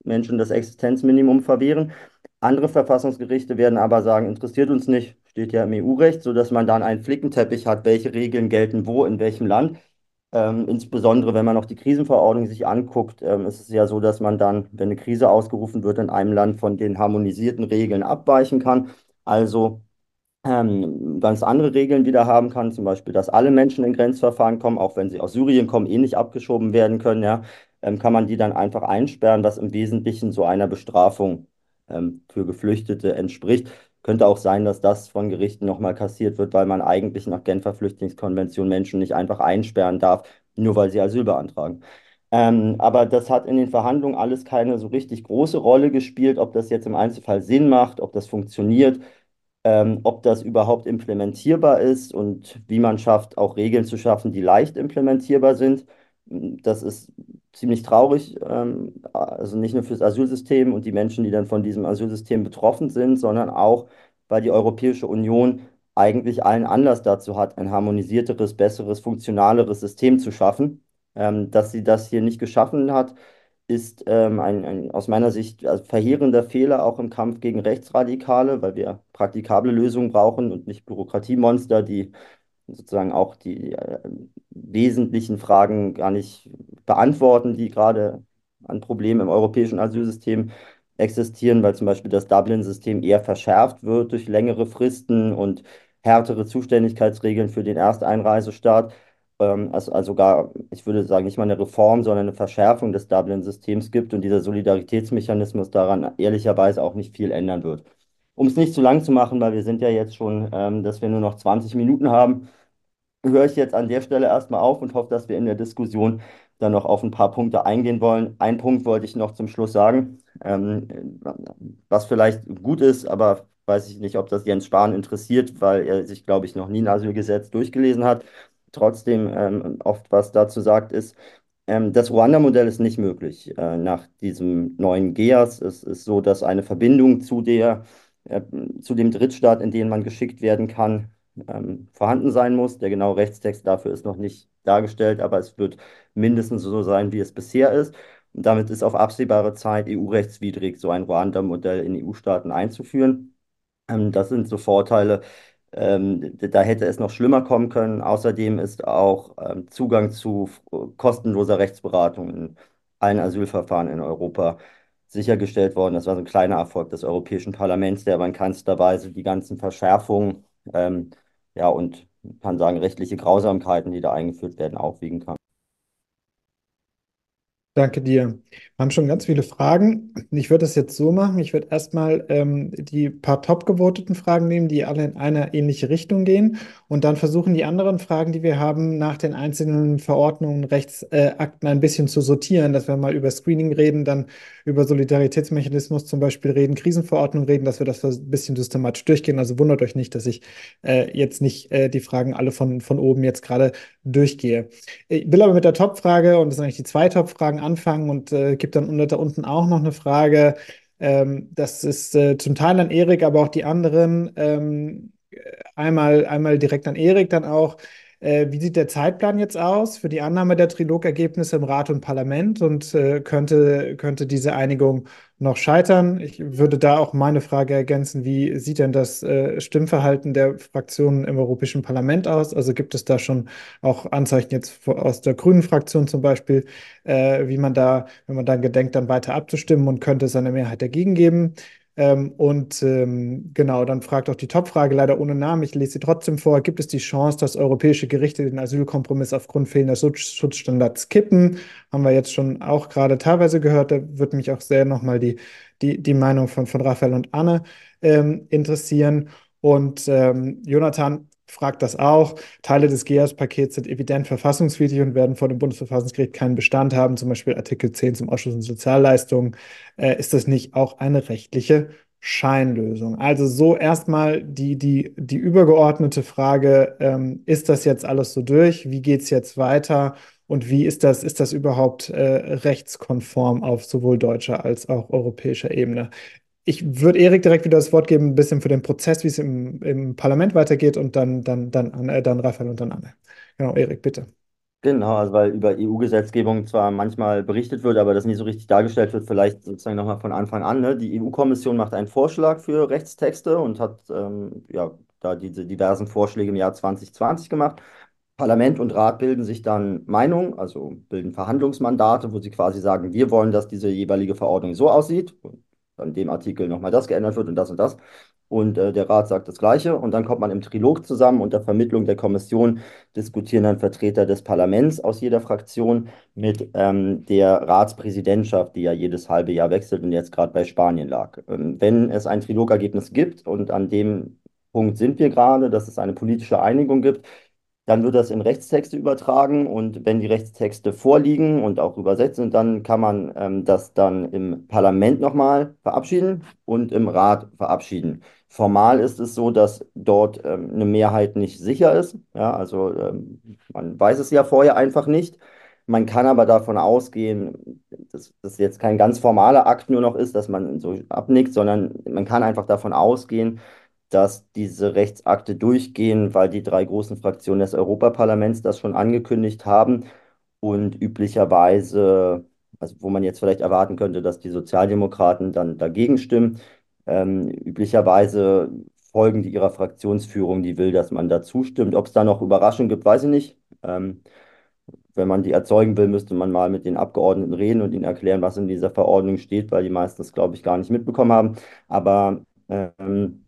Menschen das Existenzminimum verwehren. Andere Verfassungsgerichte werden aber sagen, interessiert uns nicht, steht ja im EU-Recht, sodass man dann einen Flickenteppich hat, welche Regeln gelten wo, in welchem Land. Ähm, insbesondere wenn man auch die Krisenverordnung sich anguckt, ähm, ist es ja so, dass man dann, wenn eine Krise ausgerufen wird, in einem Land von den harmonisierten Regeln abweichen kann. Also ähm, ganz andere Regeln wieder haben kann, zum Beispiel, dass alle Menschen in Grenzverfahren kommen, auch wenn sie aus Syrien kommen, eh nicht abgeschoben werden können, ja, ähm, kann man die dann einfach einsperren, was im Wesentlichen so einer Bestrafung für Geflüchtete entspricht. Könnte auch sein, dass das von Gerichten nochmal kassiert wird, weil man eigentlich nach Genfer Flüchtlingskonvention Menschen nicht einfach einsperren darf, nur weil sie Asyl beantragen. Ähm, aber das hat in den Verhandlungen alles keine so richtig große Rolle gespielt, ob das jetzt im Einzelfall Sinn macht, ob das funktioniert, ähm, ob das überhaupt implementierbar ist und wie man schafft, auch Regeln zu schaffen, die leicht implementierbar sind. Das ist ziemlich traurig, ähm, also nicht nur fürs Asylsystem und die Menschen, die dann von diesem Asylsystem betroffen sind, sondern auch, weil die Europäische Union eigentlich allen Anlass dazu hat, ein harmonisierteres, besseres, funktionaleres System zu schaffen. Ähm, dass sie das hier nicht geschaffen hat, ist ähm, ein, ein, aus meiner Sicht also verheerender Fehler auch im Kampf gegen Rechtsradikale, weil wir praktikable Lösungen brauchen und nicht Bürokratiemonster, die sozusagen auch die äh, wesentlichen Fragen gar nicht beantworten, die gerade an Problemen im europäischen Asylsystem existieren, weil zum Beispiel das Dublin-System eher verschärft wird durch längere Fristen und härtere Zuständigkeitsregeln für den Ersteinreisestaat. Ähm, also, also gar, ich würde sagen, nicht mal eine Reform, sondern eine Verschärfung des Dublin-Systems gibt und dieser Solidaritätsmechanismus daran ehrlicherweise auch nicht viel ändern wird. Um es nicht zu lang zu machen, weil wir sind ja jetzt schon, ähm, dass wir nur noch 20 Minuten haben, höre ich jetzt an der Stelle erstmal auf und hoffe, dass wir in der Diskussion dann noch auf ein paar Punkte eingehen wollen. Ein Punkt wollte ich noch zum Schluss sagen, ähm, was vielleicht gut ist, aber weiß ich nicht, ob das Jens Spahn interessiert, weil er sich, glaube ich, noch nie ein Asylgesetz durchgelesen hat. Trotzdem ähm, oft was dazu sagt, ist, ähm, das Ruanda-Modell ist nicht möglich. Äh, nach diesem neuen GEAS es ist so, dass eine Verbindung zu der, äh, zu dem Drittstaat, in den man geschickt werden kann, ähm, vorhanden sein muss. Der genaue Rechtstext dafür ist noch nicht dargestellt, aber es wird mindestens so sein, wie es bisher ist. Und damit ist auf absehbare Zeit EU-rechtswidrig, so ein Ruanda-Modell in EU-Staaten einzuführen. Ähm, das sind so Vorteile. Ähm, da hätte es noch schlimmer kommen können. Außerdem ist auch ähm, Zugang zu kostenloser Rechtsberatung in allen Asylverfahren in Europa sichergestellt worden. Das war so ein kleiner Erfolg des Europäischen Parlaments, der aber in keinster Weise die ganzen Verschärfungen ähm, ja, und kann sagen, rechtliche Grausamkeiten, die da eingeführt werden, aufwiegen kann. Danke dir. Wir haben schon ganz viele Fragen. Ich würde das jetzt so machen. Ich würde erstmal ähm, die paar top gewoteten Fragen nehmen, die alle in eine ähnliche Richtung gehen und dann versuchen, die anderen Fragen, die wir haben, nach den einzelnen Verordnungen, Rechtsakten ein bisschen zu sortieren, dass wir mal über Screening reden, dann über Solidaritätsmechanismus zum Beispiel reden, Krisenverordnung reden, dass wir das ein bisschen systematisch durchgehen. Also wundert euch nicht, dass ich äh, jetzt nicht äh, die Fragen alle von, von oben jetzt gerade durchgehe. Ich will aber mit der Top-Frage, und das sind eigentlich die zwei Top-Fragen, anfangen und äh, gibt dann unter, da unten auch noch eine Frage. Ähm, das ist äh, zum Teil an Erik, aber auch die anderen. Ähm, einmal, einmal direkt an Erik, dann auch. Äh, wie sieht der Zeitplan jetzt aus für die Annahme der Trilogergebnisse im Rat und Parlament und äh, könnte, könnte diese Einigung noch scheitern? Ich würde da auch meine Frage ergänzen, wie sieht denn das äh, Stimmverhalten der Fraktionen im Europäischen Parlament aus? Also gibt es da schon auch Anzeichen jetzt aus der Grünen Fraktion zum Beispiel, äh, wie man da, wenn man dann gedenkt, dann weiter abzustimmen und könnte es eine Mehrheit dagegen geben? Ähm, und ähm, genau, dann fragt auch die Top-Frage leider ohne Namen. Ich lese sie trotzdem vor. Gibt es die Chance, dass europäische Gerichte den Asylkompromiss aufgrund fehlender Schutzstandards kippen? Haben wir jetzt schon auch gerade teilweise gehört. Da würde mich auch sehr nochmal die, die, die Meinung von, von Raphael und Anne ähm, interessieren. Und ähm, Jonathan, fragt das auch. Teile des GEAS-Pakets sind evident verfassungswidrig und werden vor dem Bundesverfassungsgericht keinen Bestand haben, zum Beispiel Artikel 10 zum Ausschuss und Sozialleistungen. Äh, ist das nicht auch eine rechtliche Scheinlösung? Also so erstmal die, die, die übergeordnete Frage, ähm, ist das jetzt alles so durch? Wie geht es jetzt weiter? Und wie ist das, ist das überhaupt äh, rechtskonform auf sowohl deutscher als auch europäischer Ebene? Ich würde Erik direkt wieder das Wort geben, ein bisschen für den Prozess, wie es im, im Parlament weitergeht und dann, dann, dann, äh, dann Raphael und dann Anne. Genau, Erik, bitte. Genau, also weil über EU-Gesetzgebung zwar manchmal berichtet wird, aber das nicht so richtig dargestellt wird, vielleicht sozusagen nochmal von Anfang an. Ne? Die EU-Kommission macht einen Vorschlag für Rechtstexte und hat ähm, ja, da diese diversen Vorschläge im Jahr 2020 gemacht. Parlament und Rat bilden sich dann Meinung, also bilden Verhandlungsmandate, wo sie quasi sagen, wir wollen, dass diese jeweilige Verordnung so aussieht an dem Artikel nochmal das geändert wird und das und das. Und äh, der Rat sagt das Gleiche. Und dann kommt man im Trilog zusammen. Unter Vermittlung der Kommission diskutieren dann Vertreter des Parlaments aus jeder Fraktion mit ähm, der Ratspräsidentschaft, die ja jedes halbe Jahr wechselt und jetzt gerade bei Spanien lag. Ähm, wenn es ein Trilogergebnis gibt, und an dem Punkt sind wir gerade, dass es eine politische Einigung gibt, dann wird das in Rechtstexte übertragen und wenn die Rechtstexte vorliegen und auch übersetzt sind, dann kann man ähm, das dann im Parlament nochmal verabschieden und im Rat verabschieden. Formal ist es so, dass dort ähm, eine Mehrheit nicht sicher ist. Ja, also ähm, man weiß es ja vorher einfach nicht. Man kann aber davon ausgehen, dass das jetzt kein ganz formaler Akt nur noch ist, dass man so abnickt, sondern man kann einfach davon ausgehen, dass diese Rechtsakte durchgehen, weil die drei großen Fraktionen des Europaparlaments das schon angekündigt haben und üblicherweise, also wo man jetzt vielleicht erwarten könnte, dass die Sozialdemokraten dann dagegen stimmen, ähm, üblicherweise folgen die ihrer Fraktionsführung, die will, dass man da zustimmt. Ob es da noch Überraschungen gibt, weiß ich nicht. Ähm, wenn man die erzeugen will, müsste man mal mit den Abgeordneten reden und ihnen erklären, was in dieser Verordnung steht, weil die meisten das, glaube ich, gar nicht mitbekommen haben. Aber ähm,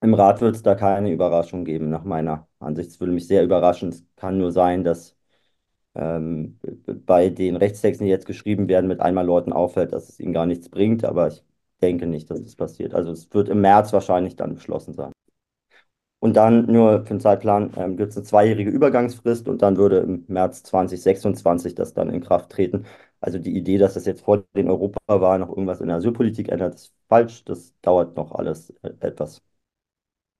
im Rat wird es da keine Überraschung geben, nach meiner Ansicht. Es würde mich sehr überraschen. Es kann nur sein, dass ähm, bei den Rechtstexten, die jetzt geschrieben werden, mit einmal Leuten auffällt, dass es ihnen gar nichts bringt. Aber ich denke nicht, dass es passiert. Also es wird im März wahrscheinlich dann beschlossen sein. Und dann nur für den Zeitplan ähm, gibt es eine zweijährige Übergangsfrist und dann würde im März 2026 das dann in Kraft treten. Also die Idee, dass das jetzt vor den Europawahlen noch irgendwas in der Asylpolitik ändert, ist falsch. Das dauert noch alles äh, etwas.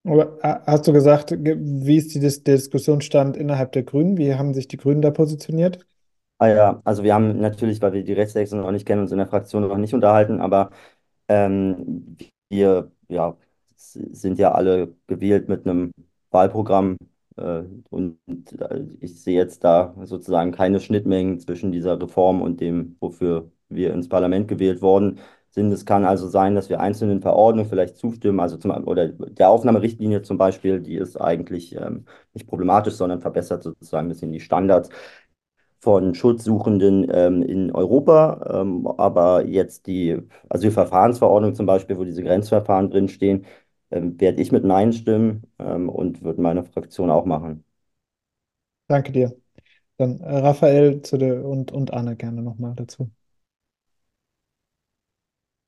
Aber äh, hast du gesagt, wie ist die, der Diskussionsstand innerhalb der Grünen? Wie haben sich die Grünen da positioniert? Ah ja, also wir haben natürlich, weil wir die Rechtstexte noch nicht kennen, uns in der Fraktion noch nicht unterhalten, aber ähm, wir ja, sind ja alle gewählt mit einem Wahlprogramm äh, und äh, ich sehe jetzt da sozusagen keine Schnittmengen zwischen dieser Reform und dem, wofür wir ins Parlament gewählt wurden sind. Es kann also sein, dass wir einzelnen Verordnungen vielleicht zustimmen, also zum, oder der Aufnahmerichtlinie zum Beispiel, die ist eigentlich ähm, nicht problematisch, sondern verbessert sozusagen ein bisschen die Standards von Schutzsuchenden ähm, in Europa. Ähm, aber jetzt die Asylverfahrensverordnung zum Beispiel, wo diese Grenzverfahren drinstehen, ähm, werde ich mit Nein stimmen ähm, und wird meine Fraktion auch machen. Danke dir. Dann äh, Raphael zu der, und, und Anne gerne nochmal dazu.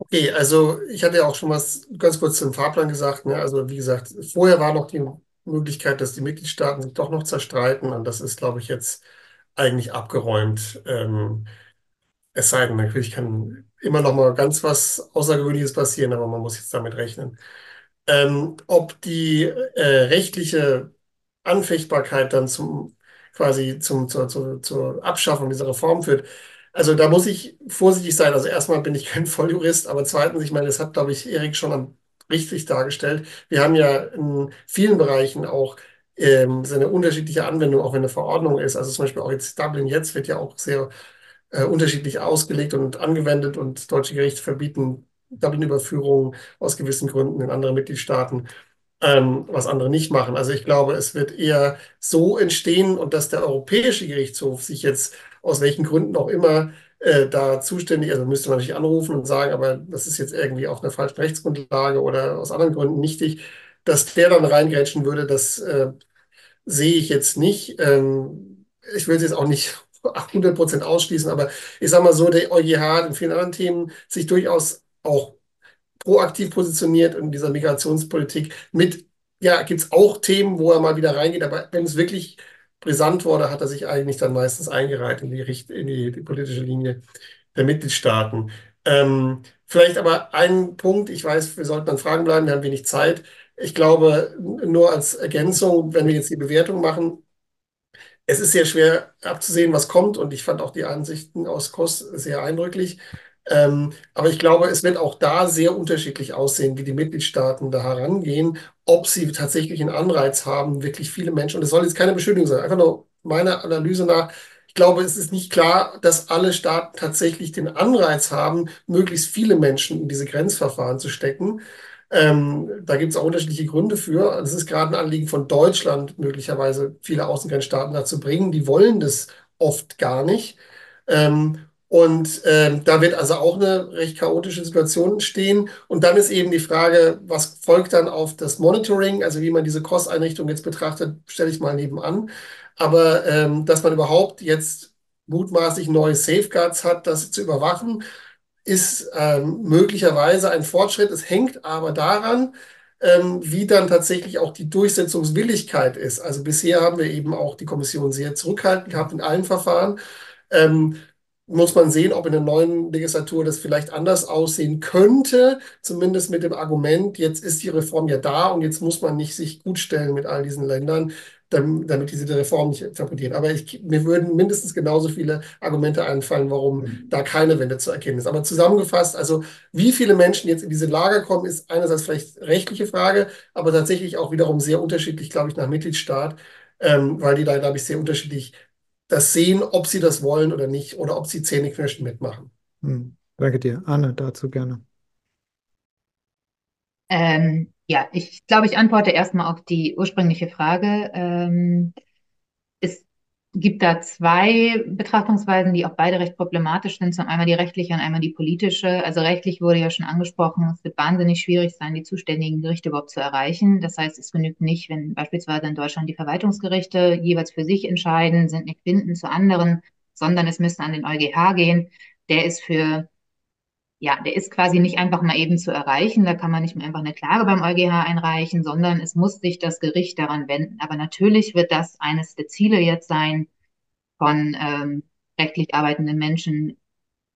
Okay, also ich hatte ja auch schon was ganz kurz zum Fahrplan gesagt. Ne? Also wie gesagt, vorher war noch die Möglichkeit, dass die Mitgliedstaaten sich doch noch zerstreiten und das ist, glaube ich, jetzt eigentlich abgeräumt. Ähm, es sei denn, natürlich kann immer noch mal ganz was Außergewöhnliches passieren, aber man muss jetzt damit rechnen. Ähm, ob die äh, rechtliche Anfechtbarkeit dann zum quasi zum, zur, zur, zur Abschaffung dieser Reform führt. Also da muss ich vorsichtig sein. Also erstmal bin ich kein Volljurist, aber zweitens, ich meine, das hat, glaube ich, Erik schon richtig dargestellt. Wir haben ja in vielen Bereichen auch ähm, so eine unterschiedliche Anwendung, auch wenn eine Verordnung ist. Also zum Beispiel auch jetzt Dublin jetzt wird ja auch sehr äh, unterschiedlich ausgelegt und angewendet und deutsche Gerichte verbieten Dublin-Überführungen aus gewissen Gründen in andere Mitgliedstaaten, ähm, was andere nicht machen. Also ich glaube, es wird eher so entstehen und dass der Europäische Gerichtshof sich jetzt aus welchen Gründen auch immer äh, da zuständig, also müsste man natürlich anrufen und sagen, aber das ist jetzt irgendwie auf einer falschen Rechtsgrundlage oder aus anderen Gründen nichtig, dass der dann reingrätschen würde, das äh, sehe ich jetzt nicht. Ähm, ich will es jetzt auch nicht 100 Prozent ausschließen, aber ich sage mal so, der EuGH in vielen anderen Themen sich durchaus auch proaktiv positioniert in dieser Migrationspolitik mit, ja, gibt es auch Themen, wo er mal wieder reingeht, aber wenn es wirklich brisant wurde, hat er sich eigentlich dann meistens eingereiht in die, Richt in die, die politische Linie der Mitgliedstaaten. Ähm, vielleicht aber ein Punkt, ich weiß, wir sollten an Fragen bleiben, wir haben wenig Zeit. Ich glaube, nur als Ergänzung, wenn wir jetzt die Bewertung machen, es ist sehr schwer abzusehen, was kommt und ich fand auch die Ansichten aus KOS sehr eindrücklich. Ähm, aber ich glaube, es wird auch da sehr unterschiedlich aussehen, wie die Mitgliedstaaten da herangehen, ob sie tatsächlich einen Anreiz haben, wirklich viele Menschen, und es soll jetzt keine Beschuldigung sein, einfach nur meiner Analyse nach, ich glaube, es ist nicht klar, dass alle Staaten tatsächlich den Anreiz haben, möglichst viele Menschen in diese Grenzverfahren zu stecken. Ähm, da gibt es auch unterschiedliche Gründe für. Es ist gerade ein Anliegen von Deutschland, möglicherweise viele Außengrenzstaaten dazu bringen. Die wollen das oft gar nicht. Ähm, und ähm, da wird also auch eine recht chaotische Situation entstehen. Und dann ist eben die Frage, was folgt dann auf das Monitoring, also wie man diese Kosteinrichtung jetzt betrachtet, stelle ich mal nebenan. Aber ähm, dass man überhaupt jetzt mutmaßlich neue Safeguards hat, das zu überwachen, ist ähm, möglicherweise ein Fortschritt. Es hängt aber daran, ähm, wie dann tatsächlich auch die Durchsetzungswilligkeit ist. Also bisher haben wir eben auch die Kommission sehr zurückhaltend gehabt in allen Verfahren. Ähm, muss man sehen, ob in der neuen Legislatur das vielleicht anders aussehen könnte, zumindest mit dem Argument, jetzt ist die Reform ja da und jetzt muss man nicht sich gutstellen mit all diesen Ländern damit diese Reform nicht sabotieren. Aber ich, mir würden mindestens genauso viele Argumente einfallen, warum mhm. da keine Wende zu erkennen ist. Aber zusammengefasst, also wie viele Menschen jetzt in diese Lager kommen, ist einerseits vielleicht rechtliche Frage, aber tatsächlich auch wiederum sehr unterschiedlich, glaube ich, nach Mitgliedstaat, ähm, weil die da, glaube ich, sehr unterschiedlich das sehen, ob sie das wollen oder nicht, oder ob sie Zähneknirschen mitmachen. Hm. Danke dir. Anne, dazu gerne. Ähm, ja, ich glaube, ich antworte erstmal auf die ursprüngliche Frage. Ähm, gibt da zwei Betrachtungsweisen, die auch beide recht problematisch sind. Zum einmal die rechtliche und einmal die politische. Also rechtlich wurde ja schon angesprochen, es wird wahnsinnig schwierig sein, die zuständigen Gerichte überhaupt zu erreichen. Das heißt, es genügt nicht, wenn beispielsweise in Deutschland die Verwaltungsgerichte jeweils für sich entscheiden, sind nicht bindend zu anderen, sondern es müsste an den EuGH gehen. Der ist für ja, der ist quasi nicht einfach mal eben zu erreichen. Da kann man nicht mehr einfach eine Klage beim EuGH einreichen, sondern es muss sich das Gericht daran wenden. Aber natürlich wird das eines der Ziele jetzt sein von ähm, rechtlich arbeitenden Menschen,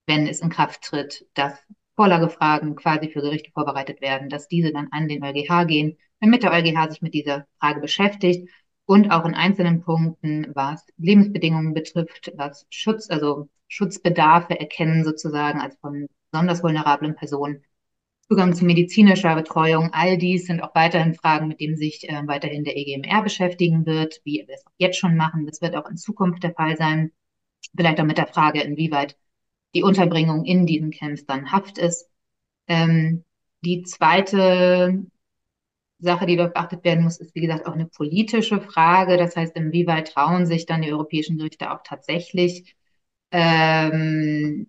wenn es in Kraft tritt, dass Vorlagefragen quasi für Gerichte vorbereitet werden, dass diese dann an den EuGH gehen, damit der EuGH sich mit dieser Frage beschäftigt und auch in einzelnen Punkten, was Lebensbedingungen betrifft, was Schutz, also Schutzbedarfe erkennen sozusagen als von besonders vulnerablen Personen, Zugang zu medizinischer Betreuung, all dies sind auch weiterhin Fragen, mit denen sich äh, weiterhin der EGMR beschäftigen wird, wie wir es auch jetzt schon machen. Das wird auch in Zukunft der Fall sein. Vielleicht auch mit der Frage, inwieweit die Unterbringung in diesen Camps dann Haft ist. Ähm, die zweite Sache, die dort beachtet werden muss, ist, wie gesagt, auch eine politische Frage. Das heißt, inwieweit trauen sich dann die europäischen Gerichte auch tatsächlich ähm,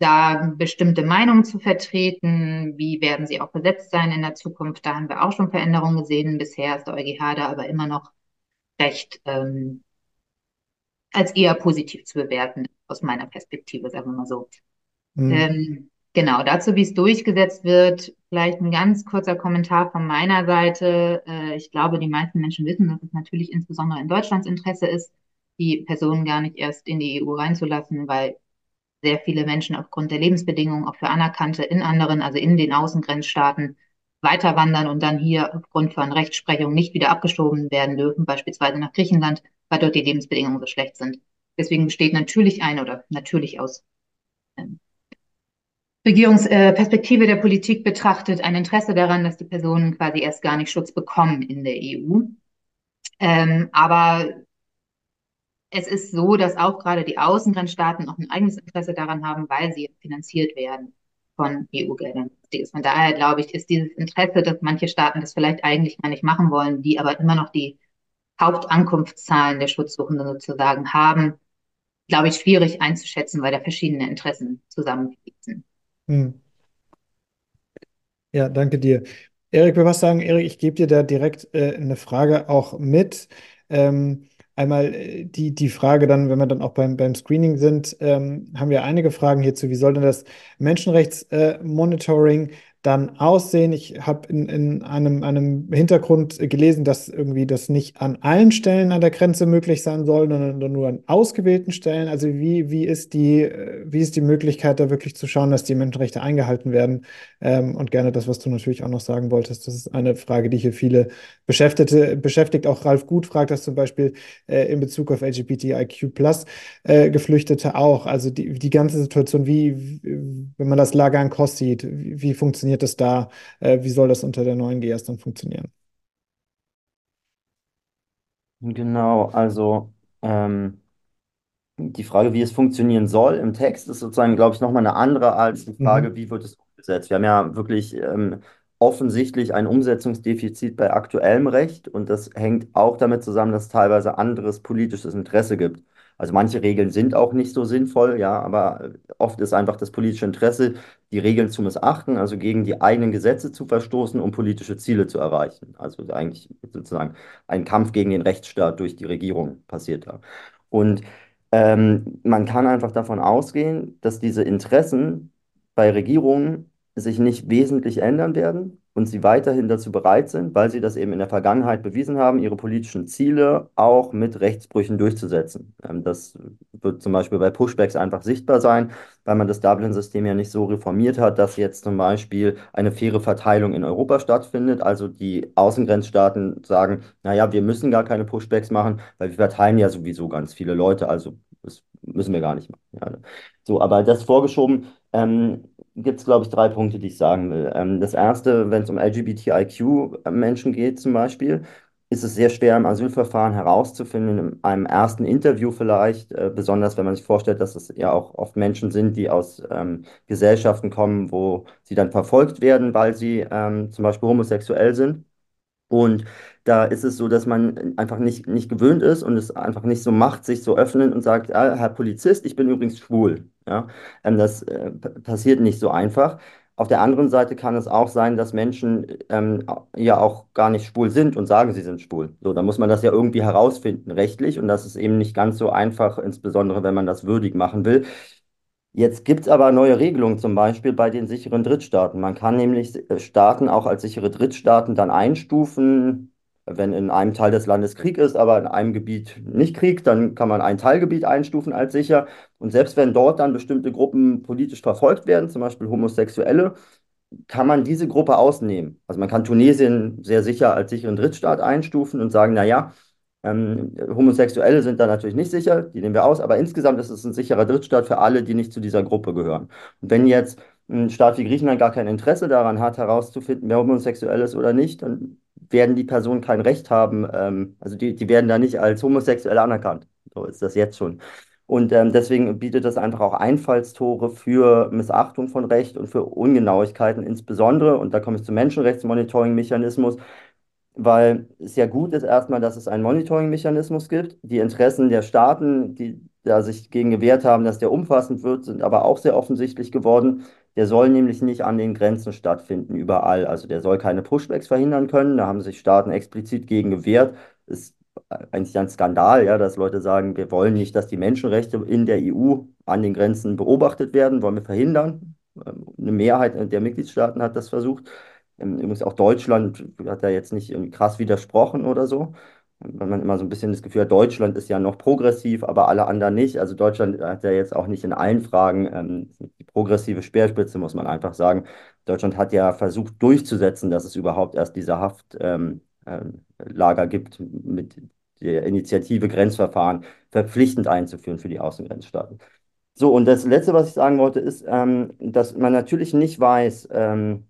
da bestimmte Meinungen zu vertreten. Wie werden sie auch besetzt sein in der Zukunft? Da haben wir auch schon Veränderungen gesehen. Bisher ist der EuGH da aber immer noch recht, ähm, als eher positiv zu bewerten, aus meiner Perspektive, sagen wir mal so. Mhm. Ähm, genau, dazu, wie es durchgesetzt wird, vielleicht ein ganz kurzer Kommentar von meiner Seite. Äh, ich glaube, die meisten Menschen wissen, dass es natürlich insbesondere in Deutschlands Interesse ist, die Personen gar nicht erst in die EU reinzulassen, weil sehr viele Menschen aufgrund der Lebensbedingungen auch für Anerkannte in anderen, also in den Außengrenzstaaten, weiter wandern und dann hier aufgrund von Rechtsprechung nicht wieder abgeschoben werden dürfen, beispielsweise nach Griechenland, weil dort die Lebensbedingungen so schlecht sind. Deswegen besteht natürlich ein oder natürlich aus ähm, Regierungsperspektive der Politik betrachtet ein Interesse daran, dass die Personen quasi erst gar nicht Schutz bekommen in der EU. Ähm, aber es ist so, dass auch gerade die Außengrenzstaaten auch ein eigenes Interesse daran haben, weil sie finanziert werden von EU-Geldern. Von daher glaube ich, ist dieses Interesse, dass manche Staaten das vielleicht eigentlich gar nicht machen wollen, die aber immer noch die Hauptankunftszahlen der Schutzsuchenden sozusagen haben, glaube ich, schwierig einzuschätzen, weil da verschiedene Interessen zusammenfließen. Hm. Ja, danke dir. Erik will was sagen. Erik, ich gebe dir da direkt äh, eine Frage auch mit. Ähm, Einmal äh, die, die Frage dann, wenn wir dann auch beim, beim Screening sind, ähm, haben wir einige Fragen hierzu. Wie soll denn das Menschenrechtsmonitoring äh, dann aussehen? Ich habe in, in einem, einem Hintergrund gelesen, dass irgendwie das nicht an allen Stellen an der Grenze möglich sein soll, sondern nur an ausgewählten Stellen. Also wie, wie, ist die, äh, wie ist die Möglichkeit, da wirklich zu schauen, dass die Menschenrechte eingehalten werden? Ähm, und gerne das, was du natürlich auch noch sagen wolltest. Das ist eine Frage, die hier viele Beschäftigte beschäftigt. Auch Ralf Gut fragt das zum Beispiel äh, in Bezug auf LGBTIQ äh, Geflüchtete auch. Also die, die ganze Situation, wie, wenn man das Lager an Kost sieht, wie, wie funktioniert funktioniert das da? Äh, wie soll das unter der neuen GS dann funktionieren? Genau, also ähm, die Frage, wie es funktionieren soll im Text, ist sozusagen, glaube ich, nochmal eine andere als die Frage, mhm. wie wird es umgesetzt. Wir haben ja wirklich ähm, offensichtlich ein Umsetzungsdefizit bei aktuellem Recht und das hängt auch damit zusammen, dass es teilweise anderes politisches Interesse gibt. Also manche Regeln sind auch nicht so sinnvoll, ja, aber oft ist einfach das politische Interesse, die Regeln zu missachten, also gegen die eigenen Gesetze zu verstoßen, um politische Ziele zu erreichen. Also eigentlich sozusagen ein Kampf gegen den Rechtsstaat durch die Regierung passiert da. Und ähm, man kann einfach davon ausgehen, dass diese Interessen bei Regierungen sich nicht wesentlich ändern werden und sie weiterhin dazu bereit sind, weil sie das eben in der Vergangenheit bewiesen haben, ihre politischen Ziele auch mit Rechtsbrüchen durchzusetzen. Ähm, das wird zum Beispiel bei Pushbacks einfach sichtbar sein, weil man das Dublin-System ja nicht so reformiert hat, dass jetzt zum Beispiel eine faire Verteilung in Europa stattfindet. Also die Außengrenzstaaten sagen, naja, wir müssen gar keine Pushbacks machen, weil wir verteilen ja sowieso ganz viele Leute, also das müssen wir gar nicht machen. Ja. So, aber das vorgeschoben, ähm, gibt es, glaube ich, drei Punkte, die ich sagen will. Ähm, das erste, wenn es um LGBTIQ-Menschen geht zum Beispiel, ist es sehr schwer im Asylverfahren herauszufinden, in einem ersten Interview vielleicht, äh, besonders wenn man sich vorstellt, dass es ja auch oft Menschen sind, die aus ähm, Gesellschaften kommen, wo sie dann verfolgt werden, weil sie ähm, zum Beispiel homosexuell sind. Und da ist es so, dass man einfach nicht, nicht gewöhnt ist und es einfach nicht so macht, sich so öffnen und sagt, ah, Herr Polizist, ich bin übrigens schwul. Ja? Ähm, das äh, passiert nicht so einfach. Auf der anderen Seite kann es auch sein, dass Menschen ähm, ja auch gar nicht schwul sind und sagen, sie sind schwul. So, da muss man das ja irgendwie herausfinden, rechtlich. Und das ist eben nicht ganz so einfach, insbesondere wenn man das würdig machen will. Jetzt gibt es aber neue Regelungen, zum Beispiel bei den sicheren Drittstaaten. Man kann nämlich äh, Staaten auch als sichere Drittstaaten dann einstufen, wenn in einem Teil des Landes Krieg ist, aber in einem Gebiet nicht Krieg, dann kann man ein Teilgebiet einstufen als sicher. Und selbst wenn dort dann bestimmte Gruppen politisch verfolgt werden, zum Beispiel Homosexuelle, kann man diese Gruppe ausnehmen. Also man kann Tunesien sehr sicher als sicheren Drittstaat einstufen und sagen, naja, ähm, Homosexuelle sind da natürlich nicht sicher, die nehmen wir aus, aber insgesamt ist es ein sicherer Drittstaat für alle, die nicht zu dieser Gruppe gehören. Und wenn jetzt ein Staat wie Griechenland gar kein Interesse daran hat, herauszufinden, wer homosexuell ist oder nicht, dann werden die Personen kein Recht haben, ähm, also die, die werden da nicht als homosexuell anerkannt. So ist das jetzt schon. Und ähm, deswegen bietet das einfach auch Einfallstore für Missachtung von Recht und für Ungenauigkeiten insbesondere. Und da komme ich zum Menschenrechtsmonitoring-Mechanismus, weil es ja gut ist erstmal, dass es einen Monitoring-Mechanismus gibt. Die Interessen der Staaten, die da sich gegen gewehrt haben, dass der umfassend wird, sind aber auch sehr offensichtlich geworden. Der soll nämlich nicht an den Grenzen stattfinden, überall. Also der soll keine Pushbacks verhindern können. Da haben sich Staaten explizit gegen gewehrt. Es eigentlich ein Skandal, ja, dass Leute sagen, wir wollen nicht, dass die Menschenrechte in der EU an den Grenzen beobachtet werden, wollen wir verhindern. Ähm, eine Mehrheit der Mitgliedstaaten hat das versucht. Ähm, übrigens auch Deutschland hat da jetzt nicht krass widersprochen oder so. Weil man immer so ein bisschen das Gefühl hat, Deutschland ist ja noch progressiv, aber alle anderen nicht. Also Deutschland hat ja jetzt auch nicht in allen Fragen ähm, die progressive Speerspitze, muss man einfach sagen. Deutschland hat ja versucht durchzusetzen, dass es überhaupt erst diese Haftlager ähm, ähm, gibt mit der Initiative Grenzverfahren verpflichtend einzuführen für die Außengrenzstaaten. So, und das Letzte, was ich sagen wollte, ist, ähm, dass man natürlich nicht weiß, ähm,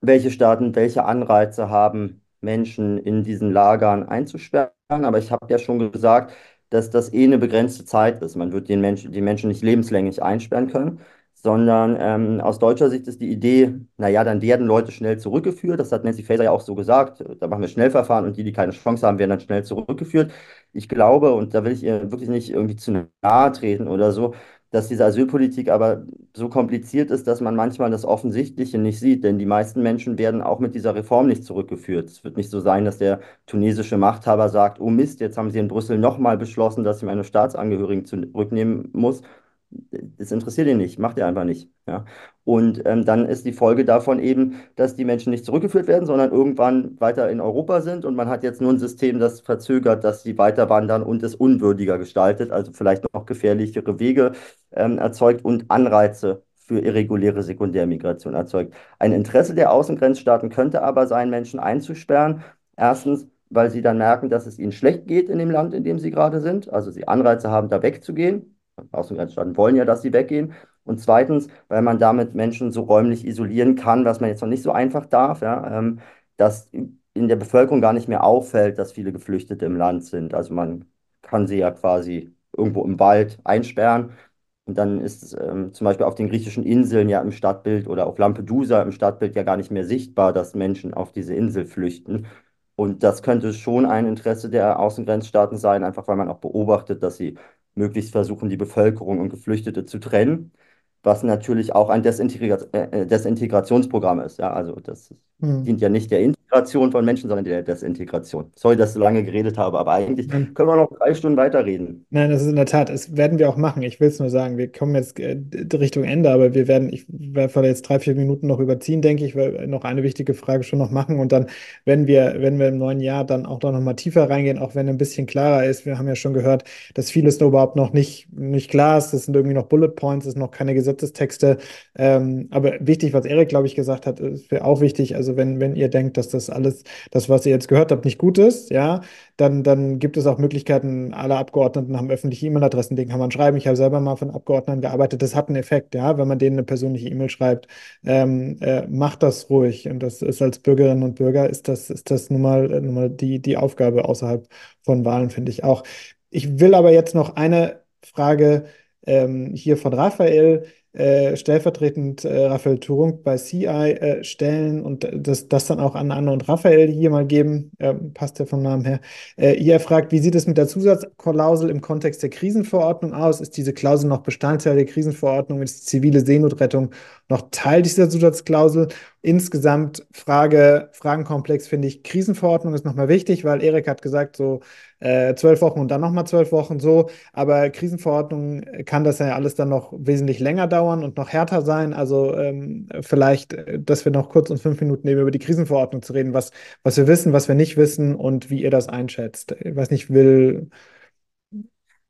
welche Staaten welche Anreize haben, Menschen in diesen Lagern einzusperren. Aber ich habe ja schon gesagt, dass das eh eine begrenzte Zeit ist. Man wird den Menschen, die Menschen nicht lebenslänglich einsperren können, sondern ähm, aus deutscher Sicht ist die Idee, naja, dann werden Leute schnell zurückgeführt. Das hat Nancy Faeser ja auch so gesagt. Da machen wir Schnellverfahren und die, die keine Chance haben, werden dann schnell zurückgeführt. Ich glaube, und da will ich ihr wirklich nicht irgendwie zu nahe treten oder so, dass diese Asylpolitik aber so kompliziert ist, dass man manchmal das Offensichtliche nicht sieht. Denn die meisten Menschen werden auch mit dieser Reform nicht zurückgeführt. Es wird nicht so sein, dass der tunesische Machthaber sagt, oh Mist, jetzt haben sie in Brüssel nochmal beschlossen, dass ich meine Staatsangehörigen zurücknehmen muss das interessiert ihn nicht, macht er einfach nicht. Ja? Und ähm, dann ist die Folge davon eben, dass die Menschen nicht zurückgeführt werden, sondern irgendwann weiter in Europa sind und man hat jetzt nur ein System, das verzögert, dass sie weiter wandern und es unwürdiger gestaltet, also vielleicht noch gefährlichere Wege ähm, erzeugt und Anreize für irreguläre Sekundärmigration erzeugt. Ein Interesse der Außengrenzstaaten könnte aber sein, Menschen einzusperren. Erstens, weil sie dann merken, dass es ihnen schlecht geht in dem Land, in dem sie gerade sind, also sie Anreize haben, da wegzugehen Außengrenzstaaten wollen ja, dass sie weggehen. Und zweitens, weil man damit Menschen so räumlich isolieren kann, was man jetzt noch nicht so einfach darf, ja, ähm, dass in der Bevölkerung gar nicht mehr auffällt, dass viele Geflüchtete im Land sind. Also man kann sie ja quasi irgendwo im Wald einsperren. Und dann ist es ähm, zum Beispiel auf den griechischen Inseln ja im Stadtbild oder auf Lampedusa im Stadtbild ja gar nicht mehr sichtbar, dass Menschen auf diese Insel flüchten. Und das könnte schon ein Interesse der Außengrenzstaaten sein, einfach weil man auch beobachtet, dass sie möglichst versuchen, die Bevölkerung und Geflüchtete zu trennen, was natürlich auch ein Desintegra äh, Desintegrationsprogramm ist. Ja, also das hm. dient ja nicht der Integration von Menschen, sondern der Desintegration. Sorry, dass ich so lange geredet habe, aber eigentlich können wir noch drei Stunden weiterreden. Nein, das ist in der Tat, das werden wir auch machen. Ich will es nur sagen, wir kommen jetzt äh, Richtung Ende, aber wir werden, ich werde jetzt drei, vier Minuten noch überziehen, denke ich, weil noch eine wichtige Frage schon noch machen und dann, wenn wir, wenn wir im neuen Jahr dann auch noch mal tiefer reingehen, auch wenn ein bisschen klarer ist, wir haben ja schon gehört, dass vieles noch überhaupt noch nicht, nicht klar ist, das sind irgendwie noch Bullet Points, es sind noch keine Gesetzestexte, ähm, aber wichtig, was Erik, glaube ich, gesagt hat, ist auch wichtig, also wenn, wenn ihr denkt, dass das alles, das, was ihr jetzt gehört habt, nicht gut ist, ja, dann, dann gibt es auch Möglichkeiten, alle Abgeordneten haben öffentliche E-Mail-Adressen, denen kann man schreiben. Ich habe selber mal von Abgeordneten gearbeitet, das hat einen Effekt, ja, wenn man denen eine persönliche E-Mail schreibt, ähm, äh, macht das ruhig. Und das ist als Bürgerinnen und Bürger, ist das, ist das nun mal, nun mal die, die Aufgabe außerhalb von Wahlen, finde ich auch. Ich will aber jetzt noch eine Frage ähm, hier von Raphael äh, stellvertretend äh, Raphael Turunk bei CI äh, stellen und das, das dann auch an Anne und Raphael hier mal geben. Passt ja vom Namen her. Äh, ihr fragt, wie sieht es mit der Zusatzklausel im Kontext der Krisenverordnung aus? Ist diese Klausel noch Bestandteil der Krisenverordnung? Ist zivile Seenotrettung noch Teil dieser Zusatzklausel? Insgesamt Frage, Fragenkomplex finde ich, Krisenverordnung ist nochmal wichtig, weil Erik hat gesagt, so äh, zwölf Wochen und dann nochmal zwölf Wochen so. Aber Krisenverordnung kann das ja alles dann noch wesentlich länger dauern und noch härter sein. Also ähm, vielleicht, äh, dass wir noch kurz uns fünf Minuten nehmen, über die Krisenverordnung zu reden, was, was wir wissen, was wir nicht wissen und wie ihr das einschätzt. Ich weiß nicht, will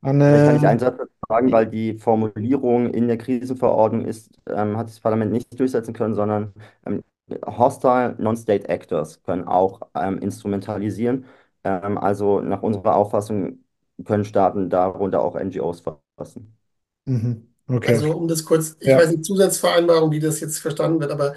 Anne. Kann ich einen Satz sagen, weil die Formulierung in der Krisenverordnung ist, ähm, hat das Parlament nicht durchsetzen können, sondern ähm, hostile non-state actors können auch ähm, instrumentalisieren. Ähm, also nach unserer Auffassung können Staaten darunter auch NGOs fassen. Mhm. Okay. Also um das kurz, ich ja. weiß nicht, Zusatzvereinbarung, wie das jetzt verstanden wird, aber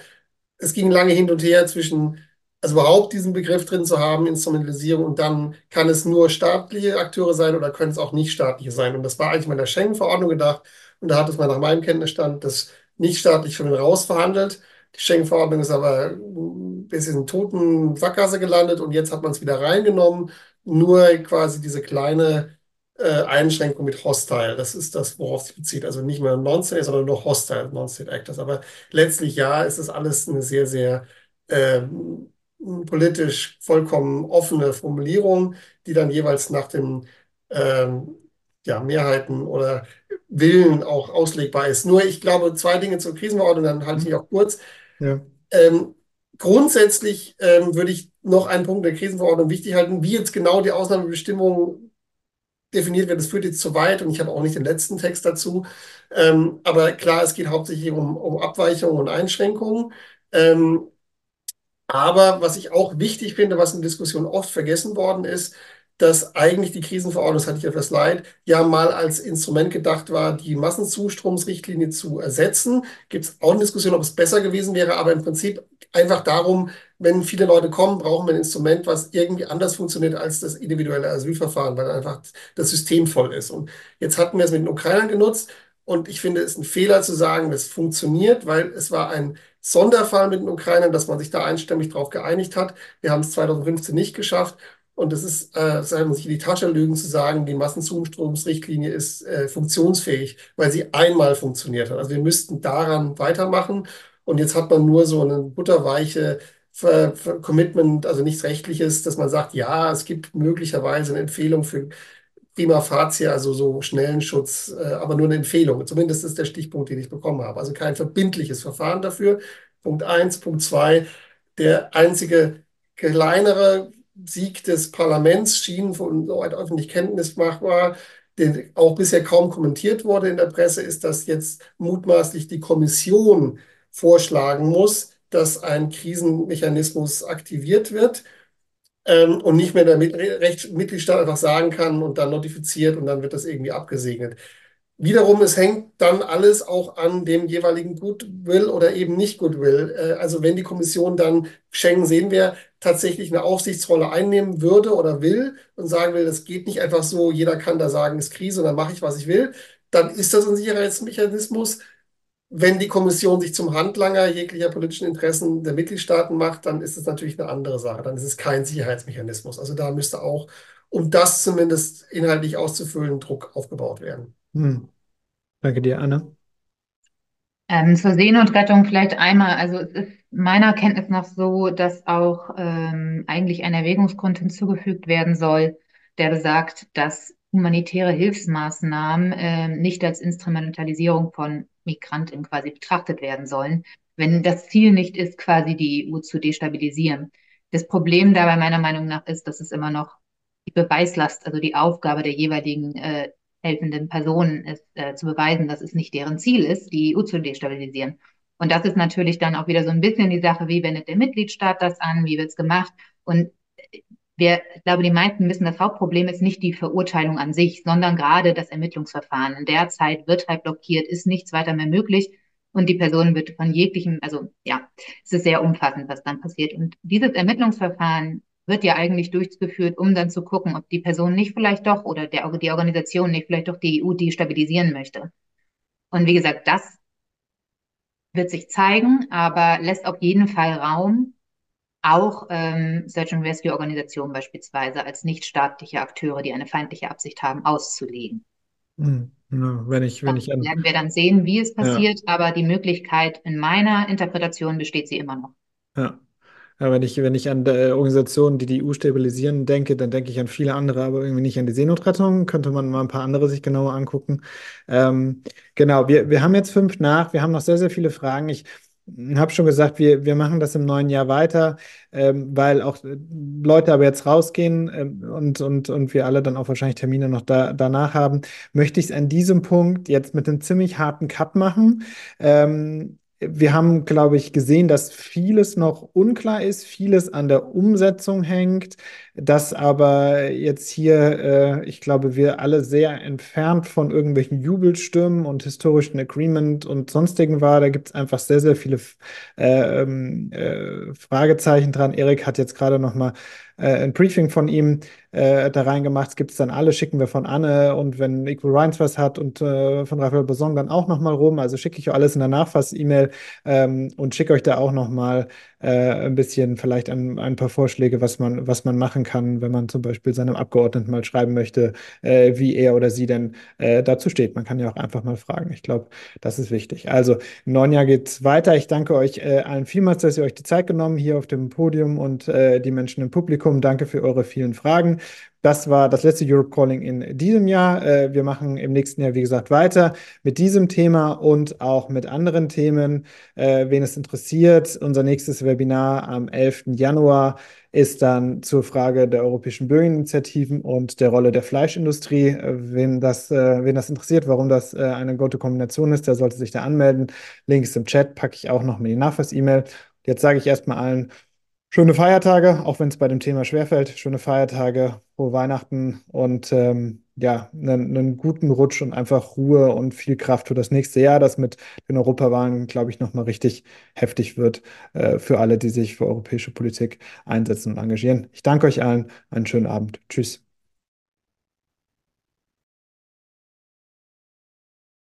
es ging lange hin und her zwischen also überhaupt diesen Begriff drin zu haben, Instrumentalisierung, und dann kann es nur staatliche Akteure sein oder können es auch nicht staatliche sein. Und das war eigentlich mal in der Schengen-Verordnung gedacht. Und da hat es mal nach meinem Kenntnisstand das nicht staatlich von rausverhandelt. Die Schengen-Verordnung ist aber ein bisschen in toten Sackgasse gelandet und jetzt hat man es wieder reingenommen. Nur quasi diese kleine äh, Einschränkung mit Hostile. Das ist das, worauf es sich bezieht. Also nicht mehr Non-State, sondern nur Hostile Non-State Actors. Aber letztlich ja, ist es alles eine sehr, sehr ähm, politisch vollkommen offene Formulierung, die dann jeweils nach den ähm, ja, Mehrheiten oder Willen auch auslegbar ist. Nur ich glaube, zwei Dinge zur Krisenverordnung, dann halte ich auch kurz. Ja. Ähm, grundsätzlich ähm, würde ich noch einen Punkt der Krisenverordnung wichtig halten, wie jetzt genau die Ausnahmebestimmung definiert wird. Das führt jetzt zu weit und ich habe auch nicht den letzten Text dazu. Ähm, aber klar, es geht hauptsächlich um, um Abweichungen und Einschränkungen. Ähm, aber was ich auch wichtig finde, was in Diskussionen oft vergessen worden ist, dass eigentlich die Krisenverordnung, das hatte ich etwas leid, ja mal als Instrument gedacht war, die Massenzustromsrichtlinie zu ersetzen. Gibt es auch eine Diskussion, ob es besser gewesen wäre, aber im Prinzip einfach darum, wenn viele Leute kommen, brauchen wir ein Instrument, was irgendwie anders funktioniert als das individuelle Asylverfahren, weil einfach das System voll ist. Und jetzt hatten wir es mit den Ukrainern genutzt und ich finde es ein Fehler zu sagen, das funktioniert, weil es war ein Sonderfall mit den Ukrainern, dass man sich da einstimmig darauf geeinigt hat. Wir haben es 2015 nicht geschafft. Und es ist, äh, sagen sich in die Tasche lügen zu sagen, die Massenzustromsrichtlinie ist äh, funktionsfähig, weil sie einmal funktioniert hat. Also wir müssten daran weitermachen. Und jetzt hat man nur so eine butterweiche Commitment, also nichts Rechtliches, dass man sagt, ja, es gibt möglicherweise eine Empfehlung für prima facie, also so schnellen Schutz, äh, aber nur eine Empfehlung. Zumindest ist der Stichpunkt, den ich bekommen habe. Also kein verbindliches Verfahren dafür. Punkt eins. Punkt zwei, der einzige kleinere Sieg des Parlaments schien von soweit öffentlich Kenntnis machbar, der auch bisher kaum kommentiert wurde in der Presse, ist, dass jetzt mutmaßlich die Kommission vorschlagen muss, dass ein Krisenmechanismus aktiviert wird ähm, und nicht mehr der Mitgliedstaat einfach sagen kann und dann notifiziert und dann wird das irgendwie abgesegnet. Wiederum, es hängt dann alles auch an dem jeweiligen Goodwill oder eben nicht Goodwill. Äh, also wenn die Kommission dann, Schengen sehen wir, tatsächlich eine Aufsichtsrolle einnehmen würde oder will und sagen will, das geht nicht einfach so, jeder kann da sagen, ist Krise und dann mache ich, was ich will, dann ist das ein Sicherheitsmechanismus. Wenn die Kommission sich zum Handlanger jeglicher politischen Interessen der Mitgliedstaaten macht, dann ist es natürlich eine andere Sache. Dann ist es kein Sicherheitsmechanismus. Also da müsste auch, um das zumindest inhaltlich auszufüllen, Druck aufgebaut werden. Hm. Danke dir, Anne. Ähm, zur Seenotrettung vielleicht einmal. Also es ist meiner Kenntnis nach so, dass auch ähm, eigentlich ein Erwägungsgrund hinzugefügt werden soll, der besagt, dass humanitäre Hilfsmaßnahmen äh, nicht als Instrumentalisierung von Migranten quasi betrachtet werden sollen, wenn das Ziel nicht ist, quasi die EU zu destabilisieren. Das Problem dabei meiner Meinung nach ist, dass es immer noch die Beweislast, also die Aufgabe der jeweiligen äh, helfenden Personen ist, äh, zu beweisen, dass es nicht deren Ziel ist, die EU zu destabilisieren. Und das ist natürlich dann auch wieder so ein bisschen die Sache, wie wendet der Mitgliedstaat das an, wie wird es gemacht. Und wir, ich glaube, die meisten wissen, das Hauptproblem ist nicht die Verurteilung an sich, sondern gerade das Ermittlungsverfahren. In der Zeit wird halt blockiert, ist nichts weiter mehr möglich und die Person wird von jeglichem, also ja, es ist sehr umfassend, was dann passiert. Und dieses Ermittlungsverfahren wird ja eigentlich durchgeführt, um dann zu gucken, ob die Person nicht vielleicht doch oder der, die Organisation nicht vielleicht doch die EU destabilisieren möchte. Und wie gesagt, das wird sich zeigen, aber lässt auf jeden Fall Raum, auch ähm, Search and Rescue Organisationen beispielsweise als nichtstaatliche Akteure, die eine feindliche Absicht haben, auszulegen. Hm, ja, wenn ich, wenn ich werden wir dann sehen, wie es passiert, ja. aber die Möglichkeit in meiner Interpretation besteht sie immer noch. Ja. Ja, wenn ich, wenn ich an Organisationen, die die EU stabilisieren, denke, dann denke ich an viele andere, aber irgendwie nicht an die Seenotrettung. Könnte man mal ein paar andere sich genauer angucken. Ähm, genau, wir, wir haben jetzt fünf nach. Wir haben noch sehr, sehr viele Fragen. Ich habe schon gesagt, wir, wir machen das im neuen Jahr weiter, ähm, weil auch äh, Leute aber jetzt rausgehen ähm, und, und, und wir alle dann auch wahrscheinlich Termine noch da, danach haben, möchte ich es an diesem Punkt jetzt mit einem ziemlich harten Cut machen. Ähm, wir haben, glaube ich, gesehen, dass vieles noch unklar ist, vieles an der Umsetzung hängt, dass aber jetzt hier, äh, ich glaube, wir alle sehr entfernt von irgendwelchen Jubelstürmen und historischen Agreement und sonstigen war. Da gibt es einfach sehr, sehr viele äh, ähm, äh, Fragezeichen dran. Erik hat jetzt gerade noch mal äh, ein Briefing von ihm äh, da reingemacht. Gibt es dann alle, schicken wir von Anne und wenn Equal Rhines was hat und äh, von Raphael Besong dann auch nochmal rum. Also schicke ich euch alles in der Nachfass-E-Mail ähm, und schicke euch da auch nochmal äh, ein bisschen vielleicht ein, ein paar Vorschläge, was man, was man machen machen kann, wenn man zum Beispiel seinem Abgeordneten mal schreiben möchte, äh, wie er oder sie denn äh, dazu steht. Man kann ja auch einfach mal fragen. Ich glaube, das ist wichtig. Also im neuen geht es weiter. Ich danke euch äh, allen vielmals, dass ihr euch die Zeit genommen hier auf dem Podium und äh, die Menschen im Publikum. Danke für eure vielen Fragen. Das war das letzte Europe Calling in diesem Jahr. Äh, wir machen im nächsten Jahr, wie gesagt, weiter mit diesem Thema und auch mit anderen Themen. Äh, wen es interessiert, unser nächstes Webinar am 11. Januar ist dann zur Frage der europäischen Bürgerinitiativen und der Rolle der Fleischindustrie. Äh, wen das, wen das interessiert, warum das eine gute Kombination ist, der sollte sich da anmelden. Link ist im Chat, packe ich auch noch mit die Nachweis-E-Mail. Jetzt sage ich erstmal allen Schöne Feiertage, auch wenn es bei dem Thema schwerfällt. Schöne Feiertage, frohe Weihnachten und ähm, ja, einen, guten Rutsch und einfach Ruhe und viel Kraft für das nächste Jahr, das mit den Europawahlen, glaube ich, nochmal richtig heftig wird äh, für alle, die sich für europäische Politik einsetzen und engagieren. Ich danke euch allen. Einen schönen Abend. Tschüss.